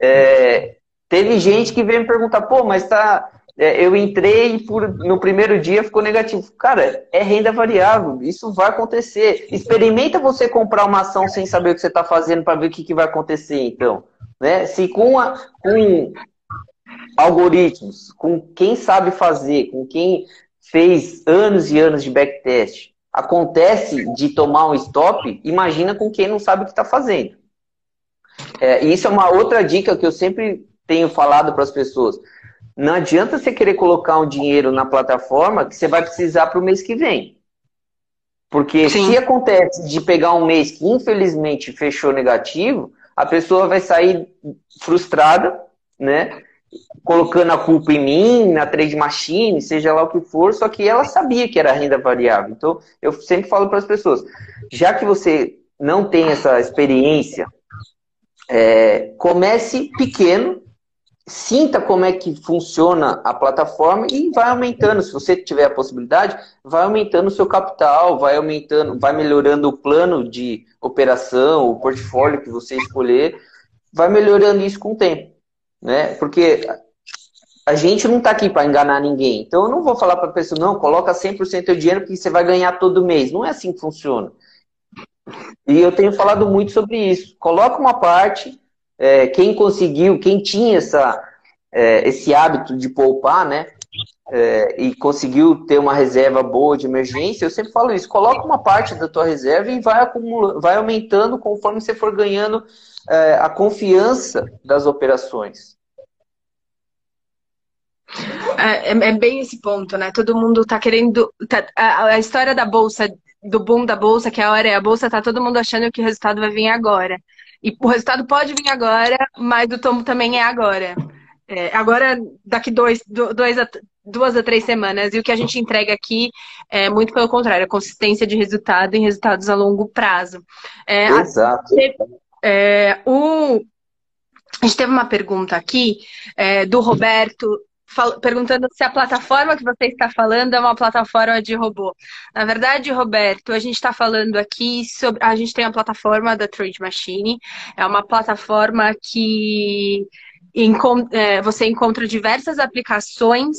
S2: É, teve gente que veio me perguntar, pô, mas tá. É, eu entrei por, no primeiro dia ficou negativo. Cara, é renda variável, isso vai acontecer. Experimenta você comprar uma ação sem saber o que você está fazendo para ver o que, que vai acontecer, então. Né? Se com, a, com algoritmos, com quem sabe fazer, com quem fez anos e anos de backtest, acontece de tomar um stop, imagina com quem não sabe o que está fazendo. É, isso é uma outra dica que eu sempre tenho falado para as pessoas. Não adianta você querer colocar um dinheiro na plataforma que você vai precisar para o mês que vem. Porque Sim. se acontece de pegar um mês que infelizmente fechou negativo, a pessoa vai sair frustrada, né? colocando a culpa em mim, na trade machine, seja lá o que for, só que ela sabia que era renda variável. Então, eu sempre falo para as pessoas, já que você não tem essa experiência, é, comece pequeno, sinta como é que funciona a plataforma e vai aumentando. Se você tiver a possibilidade, vai aumentando o seu capital, vai aumentando, vai melhorando o plano de operação, o portfólio que você escolher, vai melhorando isso com o tempo né? Porque a gente não está aqui para enganar ninguém. Então eu não vou falar para a pessoa, não, coloca 100% do dinheiro porque você vai ganhar todo mês. Não é assim que funciona. E eu tenho falado muito sobre isso. Coloca uma parte, é, quem conseguiu, quem tinha essa, é, esse hábito de poupar, né? É, e conseguiu ter uma reserva boa de emergência, eu sempre falo isso, coloca uma parte da tua reserva e vai acumulando, vai aumentando conforme você for ganhando é, a confiança das operações.
S1: É, é, é, bem esse ponto, né? Todo mundo tá querendo. Tá, a, a, história da bolsa, do boom da bolsa, que a hora é a bolsa, tá todo mundo achando que o resultado vai vir agora. E o resultado pode vir agora, mas o tombo também é agora. É, agora, daqui dois, dois a, duas a três semanas. E o que a gente entrega aqui é muito pelo contrário, a consistência de resultado em resultados a longo prazo.
S2: É, Exato.
S1: A, é, o, a gente teve uma pergunta aqui é, do Roberto perguntando se a plataforma que você está falando é uma plataforma de robô. Na verdade, Roberto, a gente está falando aqui sobre. A gente tem a plataforma da Trade Machine, é uma plataforma que é, você encontra diversas aplicações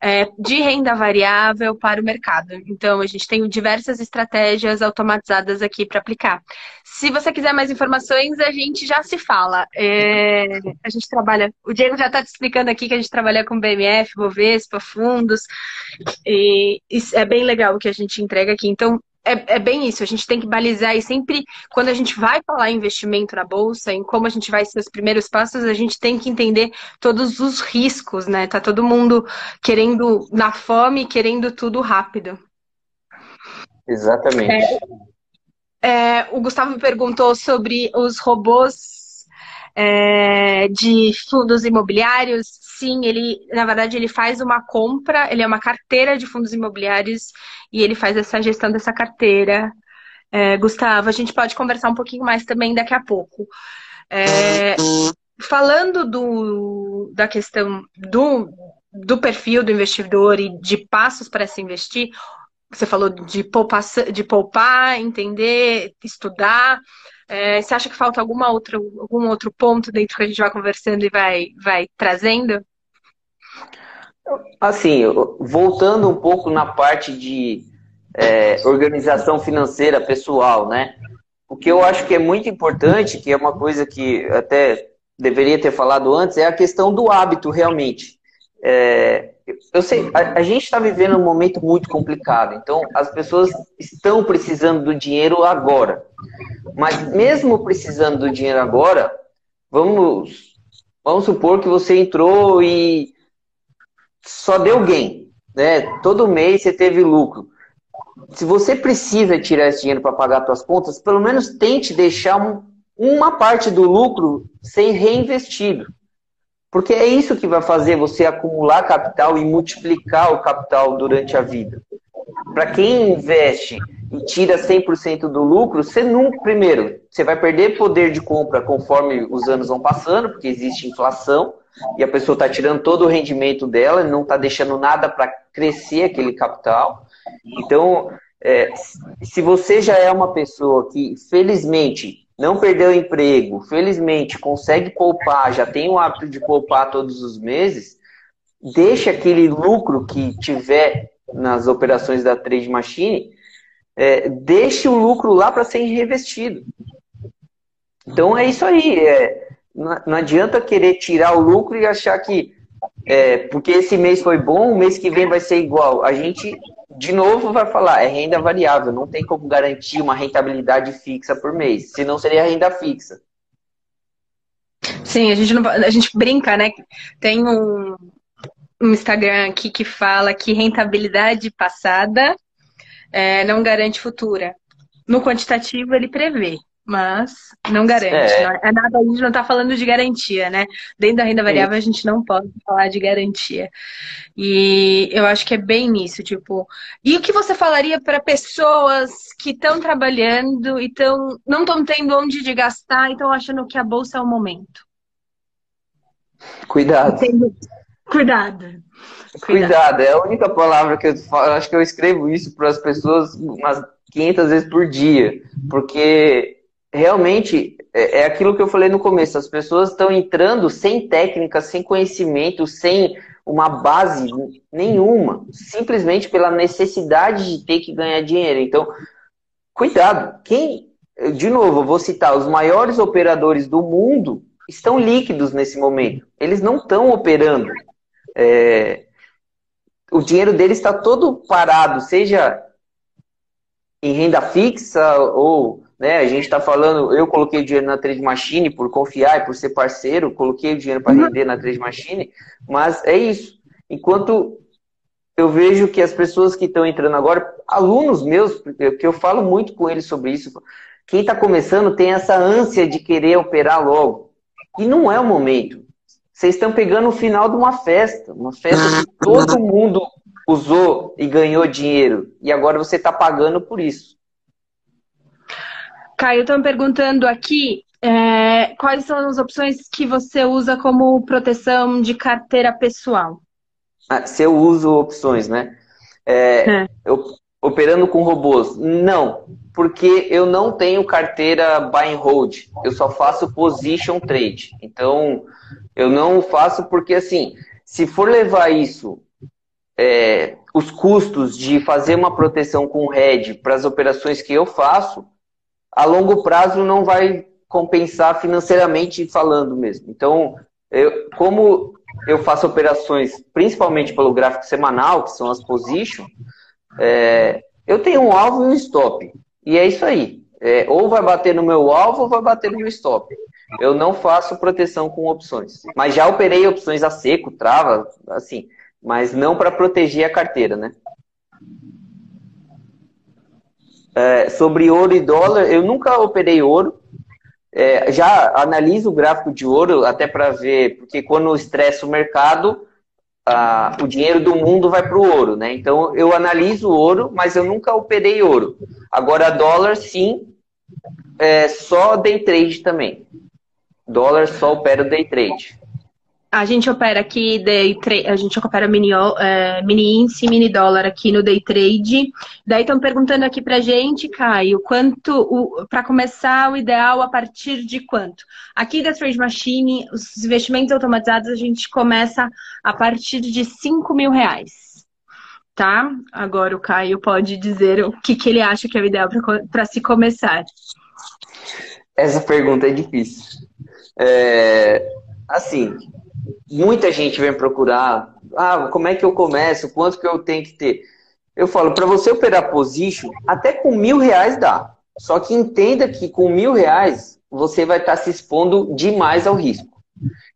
S1: é, de renda variável para o mercado. Então, a gente tem diversas estratégias automatizadas aqui para aplicar. Se você quiser mais informações, a gente já se fala. É, a gente trabalha. O Diego já está te explicando aqui que a gente trabalha com BMF, Bovespa, fundos. E é bem legal o que a gente entrega aqui. Então, é, é, bem isso, a gente tem que balizar e sempre, quando a gente vai falar em investimento na bolsa, em como a gente vai ser os primeiros passos, a gente tem que entender todos os riscos, né? Tá todo mundo querendo, na fome, querendo tudo rápido.
S2: Exatamente. É,
S1: é, o Gustavo perguntou sobre os robôs é, de fundos imobiliários. Sim, ele, na verdade, ele faz uma compra, ele é uma carteira de fundos imobiliários e ele faz essa gestão dessa carteira. É, Gustavo, a gente pode conversar um pouquinho mais também daqui a pouco. É, falando do, da questão do, do perfil do investidor e de passos para se investir, você falou de poupar, de poupar entender, estudar. É, você acha que falta alguma outra, algum outro ponto dentro que a gente vai conversando e vai, vai trazendo?
S2: Assim, voltando um pouco na parte de é, organização financeira pessoal, né? O que eu acho que é muito importante, que é uma coisa que até deveria ter falado antes, é a questão do hábito realmente. É, eu sei, a, a gente está vivendo um momento muito complicado, então as pessoas estão precisando do dinheiro agora. Mas mesmo precisando do dinheiro agora, vamos, vamos supor que você entrou e só deu gain, né? Todo mês você teve lucro. Se você precisa tirar esse dinheiro para pagar suas contas, pelo menos tente deixar um, uma parte do lucro ser reinvestido. Porque é isso que vai fazer você acumular capital e multiplicar o capital durante a vida. Para quem investe e tira 100% do lucro, você nunca, primeiro, você vai perder poder de compra conforme os anos vão passando, porque existe inflação e a pessoa está tirando todo o rendimento dela não está deixando nada para crescer aquele capital. Então, é, se você já é uma pessoa que, felizmente, não perdeu o emprego, felizmente consegue poupar, já tem o hábito de poupar todos os meses, deixa aquele lucro que tiver nas operações da Trade Machine, é, deixe o lucro lá para ser reinvestido. Então é isso aí. É, não, não adianta querer tirar o lucro e achar que é, porque esse mês foi bom, o mês que vem vai ser igual. A gente de novo vai falar, é renda variável, não tem como garantir uma rentabilidade fixa por mês, senão seria renda fixa.
S1: Sim, a gente, não, a gente brinca, né? Tem um, um Instagram aqui que fala que rentabilidade passada é, não garante futura. No quantitativo, ele prevê mas não garante. É. Não é nada, a gente não está falando de garantia, né? Dentro da renda variável é. a gente não pode falar de garantia. E eu acho que é bem nisso, tipo. E o que você falaria para pessoas que estão trabalhando e tão, não estão tendo onde de gastar e estão achando que a bolsa é o momento?
S2: Cuidado.
S1: Cuidado.
S2: Cuidado, é a única palavra que eu falo. Acho que eu escrevo isso para as pessoas umas 500 vezes por dia, porque realmente é, é aquilo que eu falei no começo: as pessoas estão entrando sem técnica, sem conhecimento, sem uma base nenhuma, simplesmente pela necessidade de ter que ganhar dinheiro. Então, cuidado. Quem, de novo, eu vou citar os maiores operadores do mundo estão líquidos nesse momento. Eles não estão operando. É, o dinheiro deles está todo parado, seja em renda fixa ou né? A gente está falando, eu coloquei o dinheiro na Trade Machine por confiar e por ser parceiro, coloquei o dinheiro para uhum. render na Trade Machine, mas é isso. Enquanto eu vejo que as pessoas que estão entrando agora, alunos meus, que eu falo muito com eles sobre isso, quem está começando tem essa ânsia de querer operar logo. E não é o momento. Vocês estão pegando o final de uma festa, uma festa que todo mundo usou e ganhou dinheiro. E agora você está pagando por isso.
S1: Caio, estão perguntando aqui é, quais são as opções que você usa como proteção de carteira pessoal.
S2: Ah, se eu uso opções, né? É, é. Eu, operando com robôs. Não, porque eu não tenho carteira buy and hold. Eu só faço position trade. Então, eu não faço porque, assim, se for levar isso, é, os custos de fazer uma proteção com head para as operações que eu faço, a longo prazo não vai compensar financeiramente falando mesmo. Então, eu, como eu faço operações principalmente pelo gráfico semanal, que são as position, é, eu tenho um alvo e um stop. E é isso aí. É, ou vai bater no meu alvo ou vai bater no meu stop. Eu não faço proteção com opções. Mas já operei opções a seco, trava, assim, mas não para proteger a carteira, né? É, sobre ouro e dólar, eu nunca operei ouro. É, já analiso o gráfico de ouro até para ver, porque quando estressa o mercado, o dinheiro do mundo vai para o ouro, né? Então eu analiso o ouro, mas eu nunca operei ouro. Agora dólar, sim, é, só day trade também. Dólar só opera day trade.
S1: A gente opera aqui day a gente opera mini, é, mini índice, mini dólar aqui no day trade. Daí estão perguntando aqui pra gente, Caio, quanto para começar o ideal a partir de quanto? Aqui da Trade Machine, os investimentos automatizados a gente começa a partir de 5 mil reais. Tá? Agora o Caio pode dizer o que, que ele acha que é o ideal para se começar.
S2: Essa pergunta é difícil. É, assim, muita gente vem procurar, ah, como é que eu começo, quanto que eu tenho que ter? Eu falo, para você operar position, até com mil reais dá. Só que entenda que com mil reais você vai estar tá se expondo demais ao risco.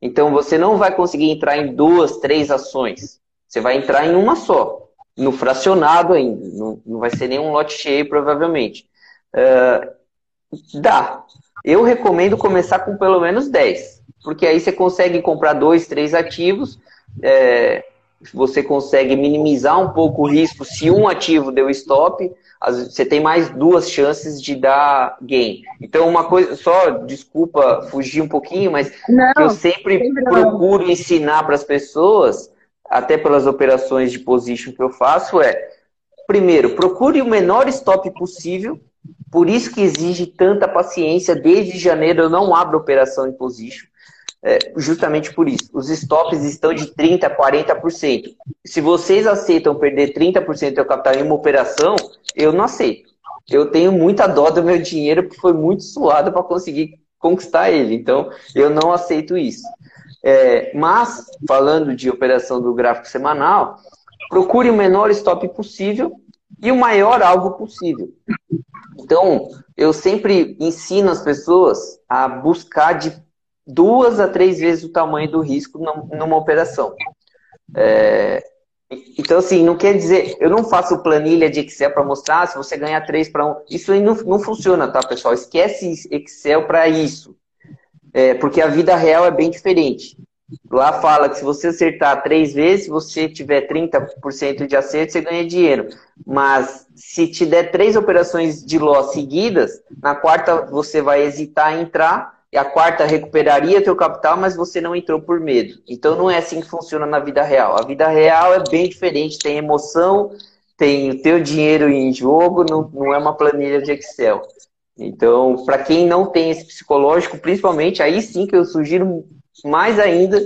S2: Então você não vai conseguir entrar em duas, três ações. Você vai entrar em uma só, no fracionado ainda. Não, não vai ser nenhum lote cheio, provavelmente. Uh, dá. Eu recomendo começar com pelo menos 10 porque aí você consegue comprar dois, três ativos, é, você consegue minimizar um pouco o risco se um ativo deu stop, você tem mais duas chances de dar gain. Então, uma coisa, só desculpa fugir um pouquinho, mas não, eu sempre procuro ensinar para as pessoas, até pelas operações de position que eu faço, é primeiro, procure o menor stop possível. Por isso que exige tanta paciência. Desde janeiro eu não abro operação em position é, justamente por isso. Os stops estão de 30% a 40%. Se vocês aceitam perder 30% do seu capital em uma operação, eu não aceito. Eu tenho muita dó do meu dinheiro porque foi muito suado para conseguir conquistar ele. Então, eu não aceito isso. É, mas, falando de operação do gráfico semanal, procure o menor stop possível e o maior alvo possível. Então, eu sempre ensino as pessoas a buscar de duas a três vezes o tamanho do risco numa operação. É, então, assim, não quer dizer, eu não faço planilha de Excel para mostrar se você ganhar três para um. Isso aí não, não funciona, tá, pessoal? Esquece Excel para isso. É, porque a vida real é bem diferente. Lá fala que se você acertar três vezes, você tiver 30% de acerto, você ganha dinheiro. Mas se te der três operações de loss seguidas, na quarta você vai hesitar em entrar e a quarta recuperaria teu capital, mas você não entrou por medo. Então não é assim que funciona na vida real. A vida real é bem diferente, tem emoção, tem o teu dinheiro em jogo, não, não é uma planilha de Excel. Então, para quem não tem esse psicológico, principalmente, aí sim que eu sugiro mais ainda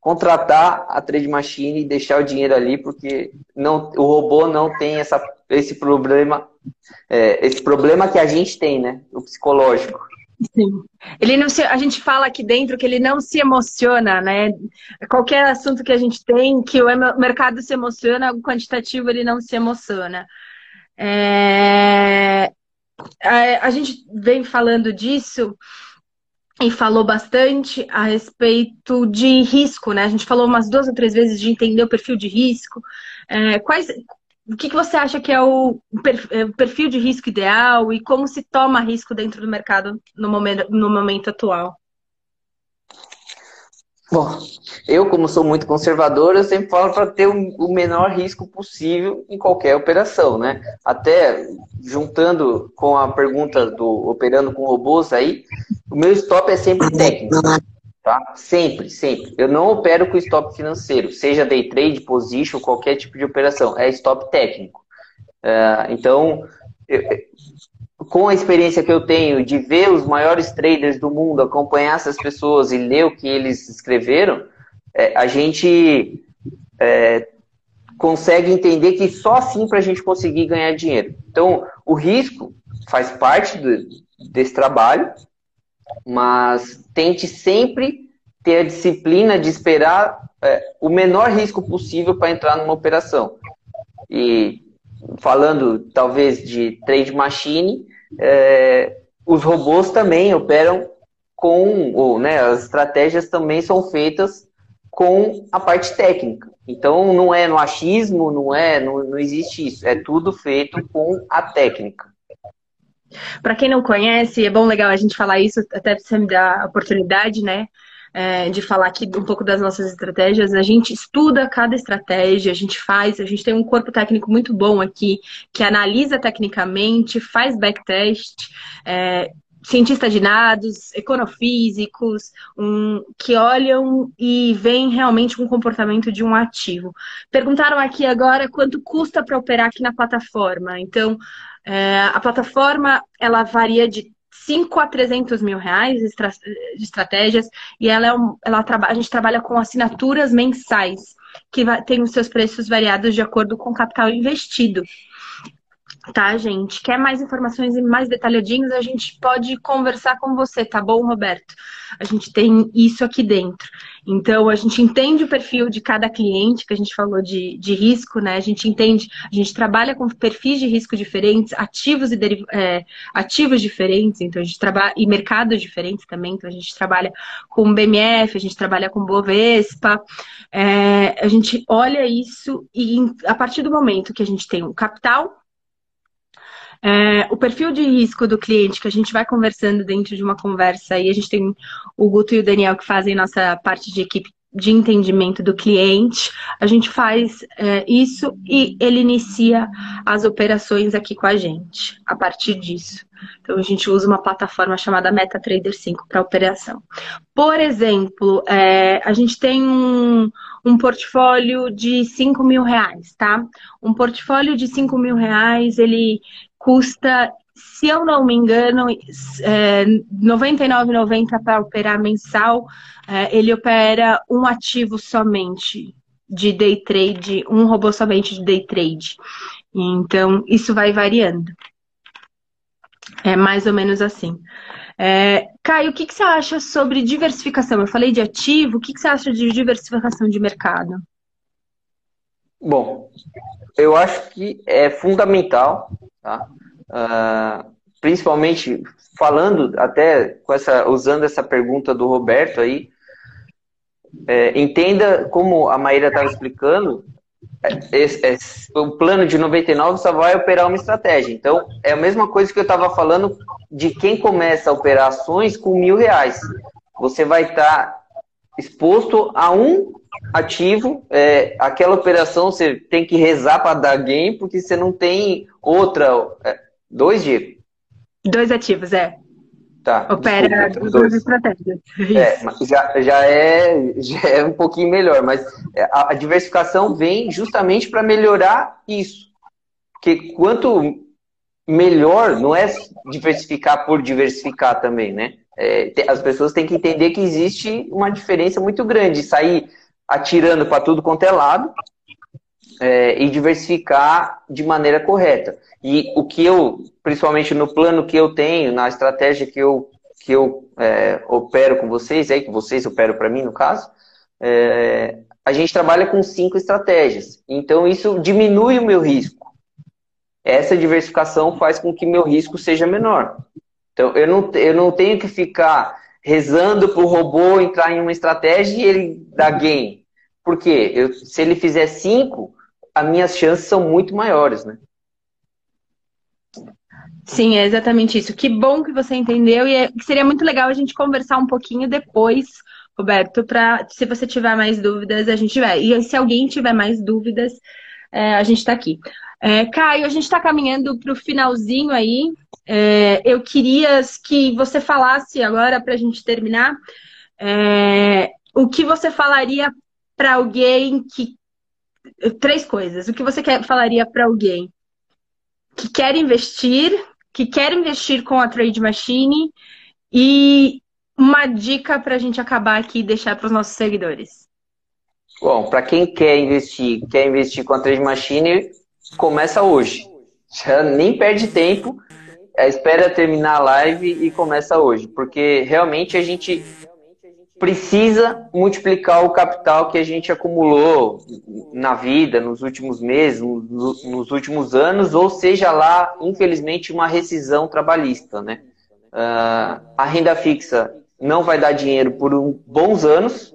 S2: contratar a Trade Machine e deixar o dinheiro ali, porque não, o robô não tem essa, esse problema, é, esse problema que a gente tem, né? O psicológico.
S1: Sim. Ele não se, a gente fala aqui dentro que ele não se emociona, né? Qualquer assunto que a gente tem, que o mercado se emociona, o quantitativo ele não se emociona. É... A, a gente vem falando disso e falou bastante a respeito de risco, né? A gente falou umas duas ou três vezes de entender o perfil de risco. É, quais, o que, que você acha que é, é o perfil de risco ideal e como se toma risco dentro do mercado no momento, no momento atual?
S2: Bom, eu, como sou muito conservador, eu sempre falo para ter o menor risco possível em qualquer operação, né? Até juntando com a pergunta do operando com robôs aí, o meu stop é sempre técnico. Tá? Sempre, sempre. Eu não opero com stop financeiro, seja day trade, position, qualquer tipo de operação. É stop técnico. Uh, então, eu, com a experiência que eu tenho de ver os maiores traders do mundo, acompanhar essas pessoas e ler o que eles escreveram, é, a gente é, consegue entender que só assim para a gente conseguir ganhar dinheiro. Então, o risco faz parte do, desse trabalho, mas tente sempre ter a disciplina de esperar é, o menor risco possível para entrar numa operação. E falando talvez de trade machine, é, os robôs também operam com, ou né, as estratégias também são feitas com a parte técnica. Então não é no achismo, não é, não, não existe isso. É tudo feito com a técnica.
S1: Para quem não conhece, é bom legal a gente falar isso, até você me dar a oportunidade, né? É, de falar aqui um pouco das nossas estratégias. A gente estuda cada estratégia, a gente faz, a gente tem um corpo técnico muito bom aqui, que analisa tecnicamente, faz backtest, é, cientistas de dados, econofísicos, um, que olham e veem realmente um comportamento de um ativo. Perguntaram aqui agora quanto custa para operar aqui na plataforma. Então, é, a plataforma ela varia de 5 a 300 mil reais de estratégias e ela, é um, ela a gente trabalha com assinaturas mensais que tem os seus preços variados de acordo com o capital investido tá, gente? Quer mais informações e mais detalhadinhos, a gente pode conversar com você, tá bom, Roberto? A gente tem isso aqui dentro. Então, a gente entende o perfil de cada cliente, que a gente falou de, de risco, né? A gente entende, a gente trabalha com perfis de risco diferentes, ativos e deriv... é, ativos diferentes, então a gente trabalha, e mercados diferentes também, então a gente trabalha com BMF, a gente trabalha com Bovespa, é, a gente olha isso e a partir do momento que a gente tem um capital é, o perfil de risco do cliente que a gente vai conversando dentro de uma conversa e a gente tem o Guto e o Daniel que fazem nossa parte de equipe de entendimento do cliente, a gente faz é, isso e ele inicia as operações aqui com a gente, a partir disso. Então, a gente usa uma plataforma chamada MetaTrader 5 para operação. Por exemplo, é, a gente tem um, um portfólio de 5 mil reais, tá? Um portfólio de 5 mil reais, ele custa, se eu não me engano, é, R$ 99,90 para operar mensal. É, ele opera um ativo somente de day trade, um robô somente de day trade. Então, isso vai variando. É mais ou menos assim. É, Caio, o que, que, você acha sobre diversificação? Eu falei de ativo, o que, que você acha de diversificação de mercado?
S2: Bom, eu acho que é fundamental tá? Uh, principalmente falando até com essa usando essa pergunta do Roberto aí é, entenda como a Maíra estava explicando é, esse, esse, o plano de 99 só vai operar uma estratégia então é a mesma coisa que eu estava falando de quem começa a operar ações com mil reais você vai estar tá exposto a um ativo, é, aquela operação você tem que rezar para dar game, porque você não tem outra. É, dois, Diego?
S1: Dois ativos, é.
S2: Tá.
S1: Opera desculpa, duas estratégias.
S2: É, já, já, é, já é um pouquinho melhor, mas a, a diversificação vem justamente para melhorar isso. Porque quanto melhor, não é diversificar por diversificar também, né? É, as pessoas têm que entender que existe uma diferença muito grande. Sair atirando para tudo quanto é lado é, e diversificar de maneira correta. E o que eu, principalmente no plano que eu tenho, na estratégia que eu, que eu é, opero com vocês, aí que vocês operam para mim, no caso, é, a gente trabalha com cinco estratégias. Então, isso diminui o meu risco. Essa diversificação faz com que meu risco seja menor. Então, eu não, eu não tenho que ficar rezando para o robô entrar em uma estratégia e ele dar gain. Por quê? Eu, se ele fizer cinco, as minhas chances são muito maiores, né?
S1: Sim, é exatamente isso. Que bom que você entendeu e é, seria muito legal a gente conversar um pouquinho depois, Roberto, para se você tiver mais dúvidas, a gente vai. E se alguém tiver mais dúvidas, é, a gente está aqui. É, Caio, a gente está caminhando para o finalzinho aí. É, eu queria que você falasse agora, para a gente terminar, é, o que você falaria para alguém que. Três coisas. O que você quer, falaria para alguém que quer investir, que quer investir com a Trade Machine e uma dica para a gente acabar aqui e deixar para os nossos seguidores.
S2: Bom, para quem quer investir, quer investir com a Trade Machine, começa hoje. Já nem perde tempo, é, espera terminar a live e começa hoje, porque realmente a gente precisa multiplicar o capital que a gente acumulou na vida, nos últimos meses, nos últimos anos, ou seja lá, infelizmente, uma rescisão trabalhista, né? Uh, a renda fixa não vai dar dinheiro por bons anos,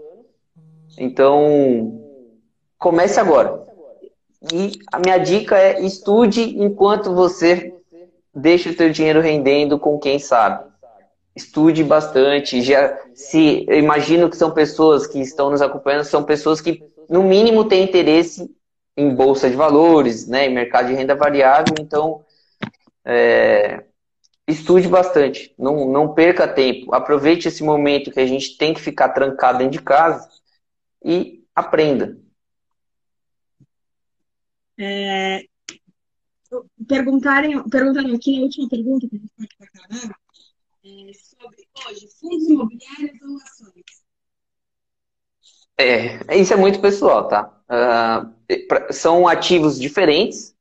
S2: então comece agora. E a minha dica é estude enquanto você deixe o teu dinheiro rendendo com quem sabe. Estude bastante. Já se imagino que são pessoas que estão nos acompanhando, são pessoas que no mínimo têm interesse em bolsa de valores, né, em mercado de renda variável. Então, é, estude bastante. Não, não perca tempo. Aproveite esse momento que a gente tem que ficar trancado dentro de casa e aprenda.
S1: É, perguntarem, perguntaram aqui a última pergunta que a gente pode acabar, é sobre hoje, fundos imobiliários ou ações?
S2: É, isso é muito pessoal, tá? Uh, são ativos diferentes.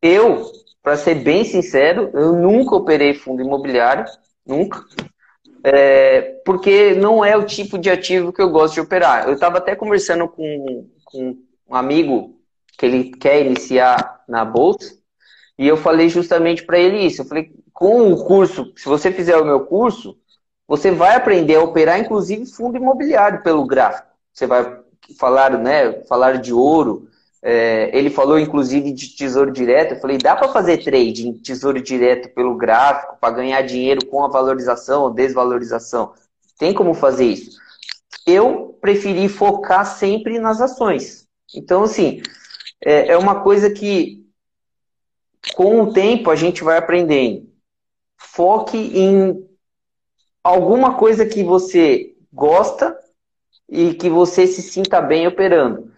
S2: Eu, para ser bem sincero, eu nunca operei fundo imobiliário, nunca. É, porque não é o tipo de ativo que eu gosto de operar. Eu estava até conversando com, com um amigo que ele quer iniciar na bolsa, e eu falei justamente para ele isso. Eu falei, com o curso, se você fizer o meu curso, você vai aprender a operar, inclusive, fundo imobiliário pelo gráfico. Você vai falar, né? Falar de ouro. É, ele falou, inclusive, de tesouro direto. Eu falei, dá para fazer trade em tesouro direto pelo gráfico para ganhar dinheiro com a valorização ou desvalorização. Tem como fazer isso. Eu preferi focar sempre nas ações. Então, assim, é, é uma coisa que com o tempo a gente vai aprendendo. Foque em alguma coisa que você gosta e que você se sinta bem operando.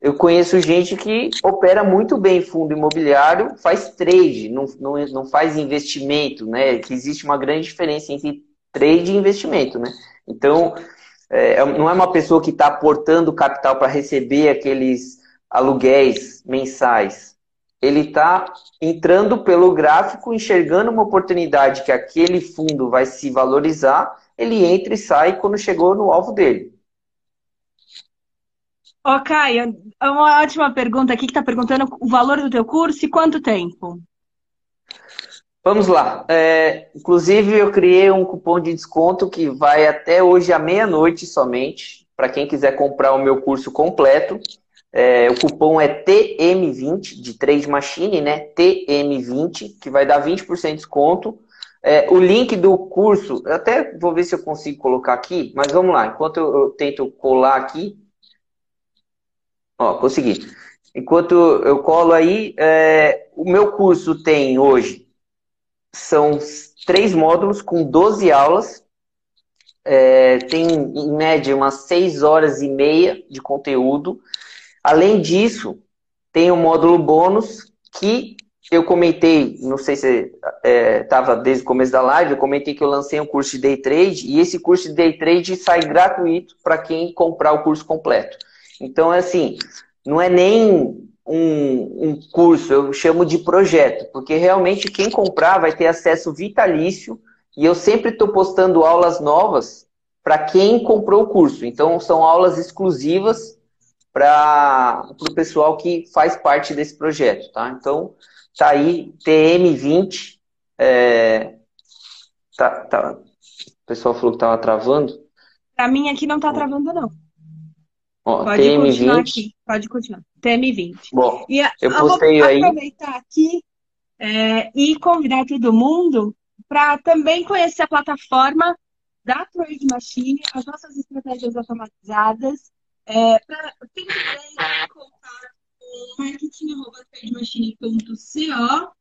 S2: Eu conheço gente que opera muito bem fundo imobiliário, faz trade, não, não, não faz investimento, né? Que existe uma grande diferença entre trade e investimento, né? Então, é, não é uma pessoa que está aportando capital para receber aqueles aluguéis mensais ele está entrando pelo gráfico, enxergando uma oportunidade que aquele fundo vai se valorizar, ele entra e sai quando chegou no alvo dele.
S1: Ó, oh, Caio, uma ótima pergunta aqui que está perguntando o valor do teu curso e quanto tempo?
S2: Vamos lá. É, inclusive, eu criei um cupom de desconto que vai até hoje à meia-noite somente, para quem quiser comprar o meu curso completo. É, o cupom é TM20 de Trade Machine, né? TM20, que vai dar 20% de desconto. É, o link do curso, eu até vou ver se eu consigo colocar aqui, mas vamos lá, enquanto eu, eu tento colar aqui. Ó, consegui. Enquanto eu colo aí, é, o meu curso tem hoje, são três módulos com 12 aulas, é, tem em média umas 6 horas e meia de conteúdo. Além disso, tem um módulo bônus que eu comentei, não sei se estava é, desde o começo da live, eu comentei que eu lancei um curso de Day Trade e esse curso de Day Trade sai gratuito para quem comprar o curso completo. Então, é assim, não é nem um, um curso, eu chamo de projeto, porque realmente quem comprar vai ter acesso vitalício e eu sempre estou postando aulas novas para quem comprou o curso. Então, são aulas exclusivas para o pessoal que faz parte desse projeto, tá? Então, tá aí, TM20, é, tá, tá, o pessoal falou que estava travando.
S1: Para mim aqui não está travando, não.
S2: Ó, pode TM20. continuar aqui,
S1: pode continuar. TM20.
S2: Bom, e eu postei
S1: eu
S2: aí.
S1: aproveitar aqui é, e convidar todo mundo para também conhecer a plataforma da Trade Machine, as nossas estratégias automatizadas é, para quem quiser entrar em contato com marketing.trademachine.co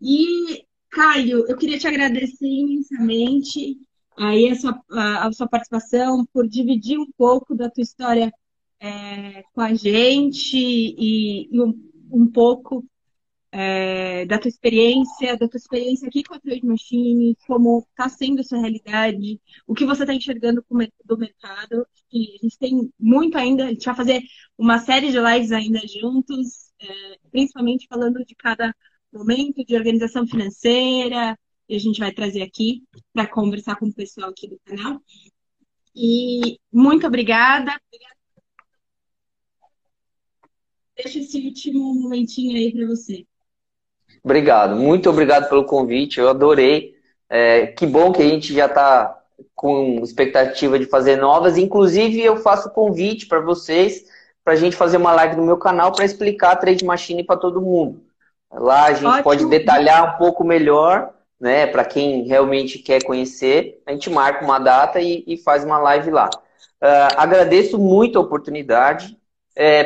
S1: e Caio, eu queria te agradecer imensamente aí a sua, a, a sua participação, por dividir um pouco da tua história é, com a gente e, e um, um pouco é, da tua experiência, da tua experiência aqui com a Trade Machine, como está sendo a sua realidade, o que você está enxergando do mercado. E a gente tem muito ainda, a gente vai fazer uma série de lives ainda juntos, é, principalmente falando de cada momento de organização financeira, e a gente vai trazer aqui para conversar com o pessoal aqui do canal. E muito obrigada. Deixa esse último momentinho aí para você.
S2: Obrigado, muito obrigado pelo convite, eu adorei. É, que bom que a gente já está com expectativa de fazer novas. Inclusive, eu faço convite para vocês para a gente fazer uma live no meu canal para explicar a Trade Machine para todo mundo. Lá a gente Ótimo. pode detalhar um pouco melhor, né? Para quem realmente quer conhecer, a gente marca uma data e, e faz uma live lá. Uh, agradeço muito a oportunidade. É,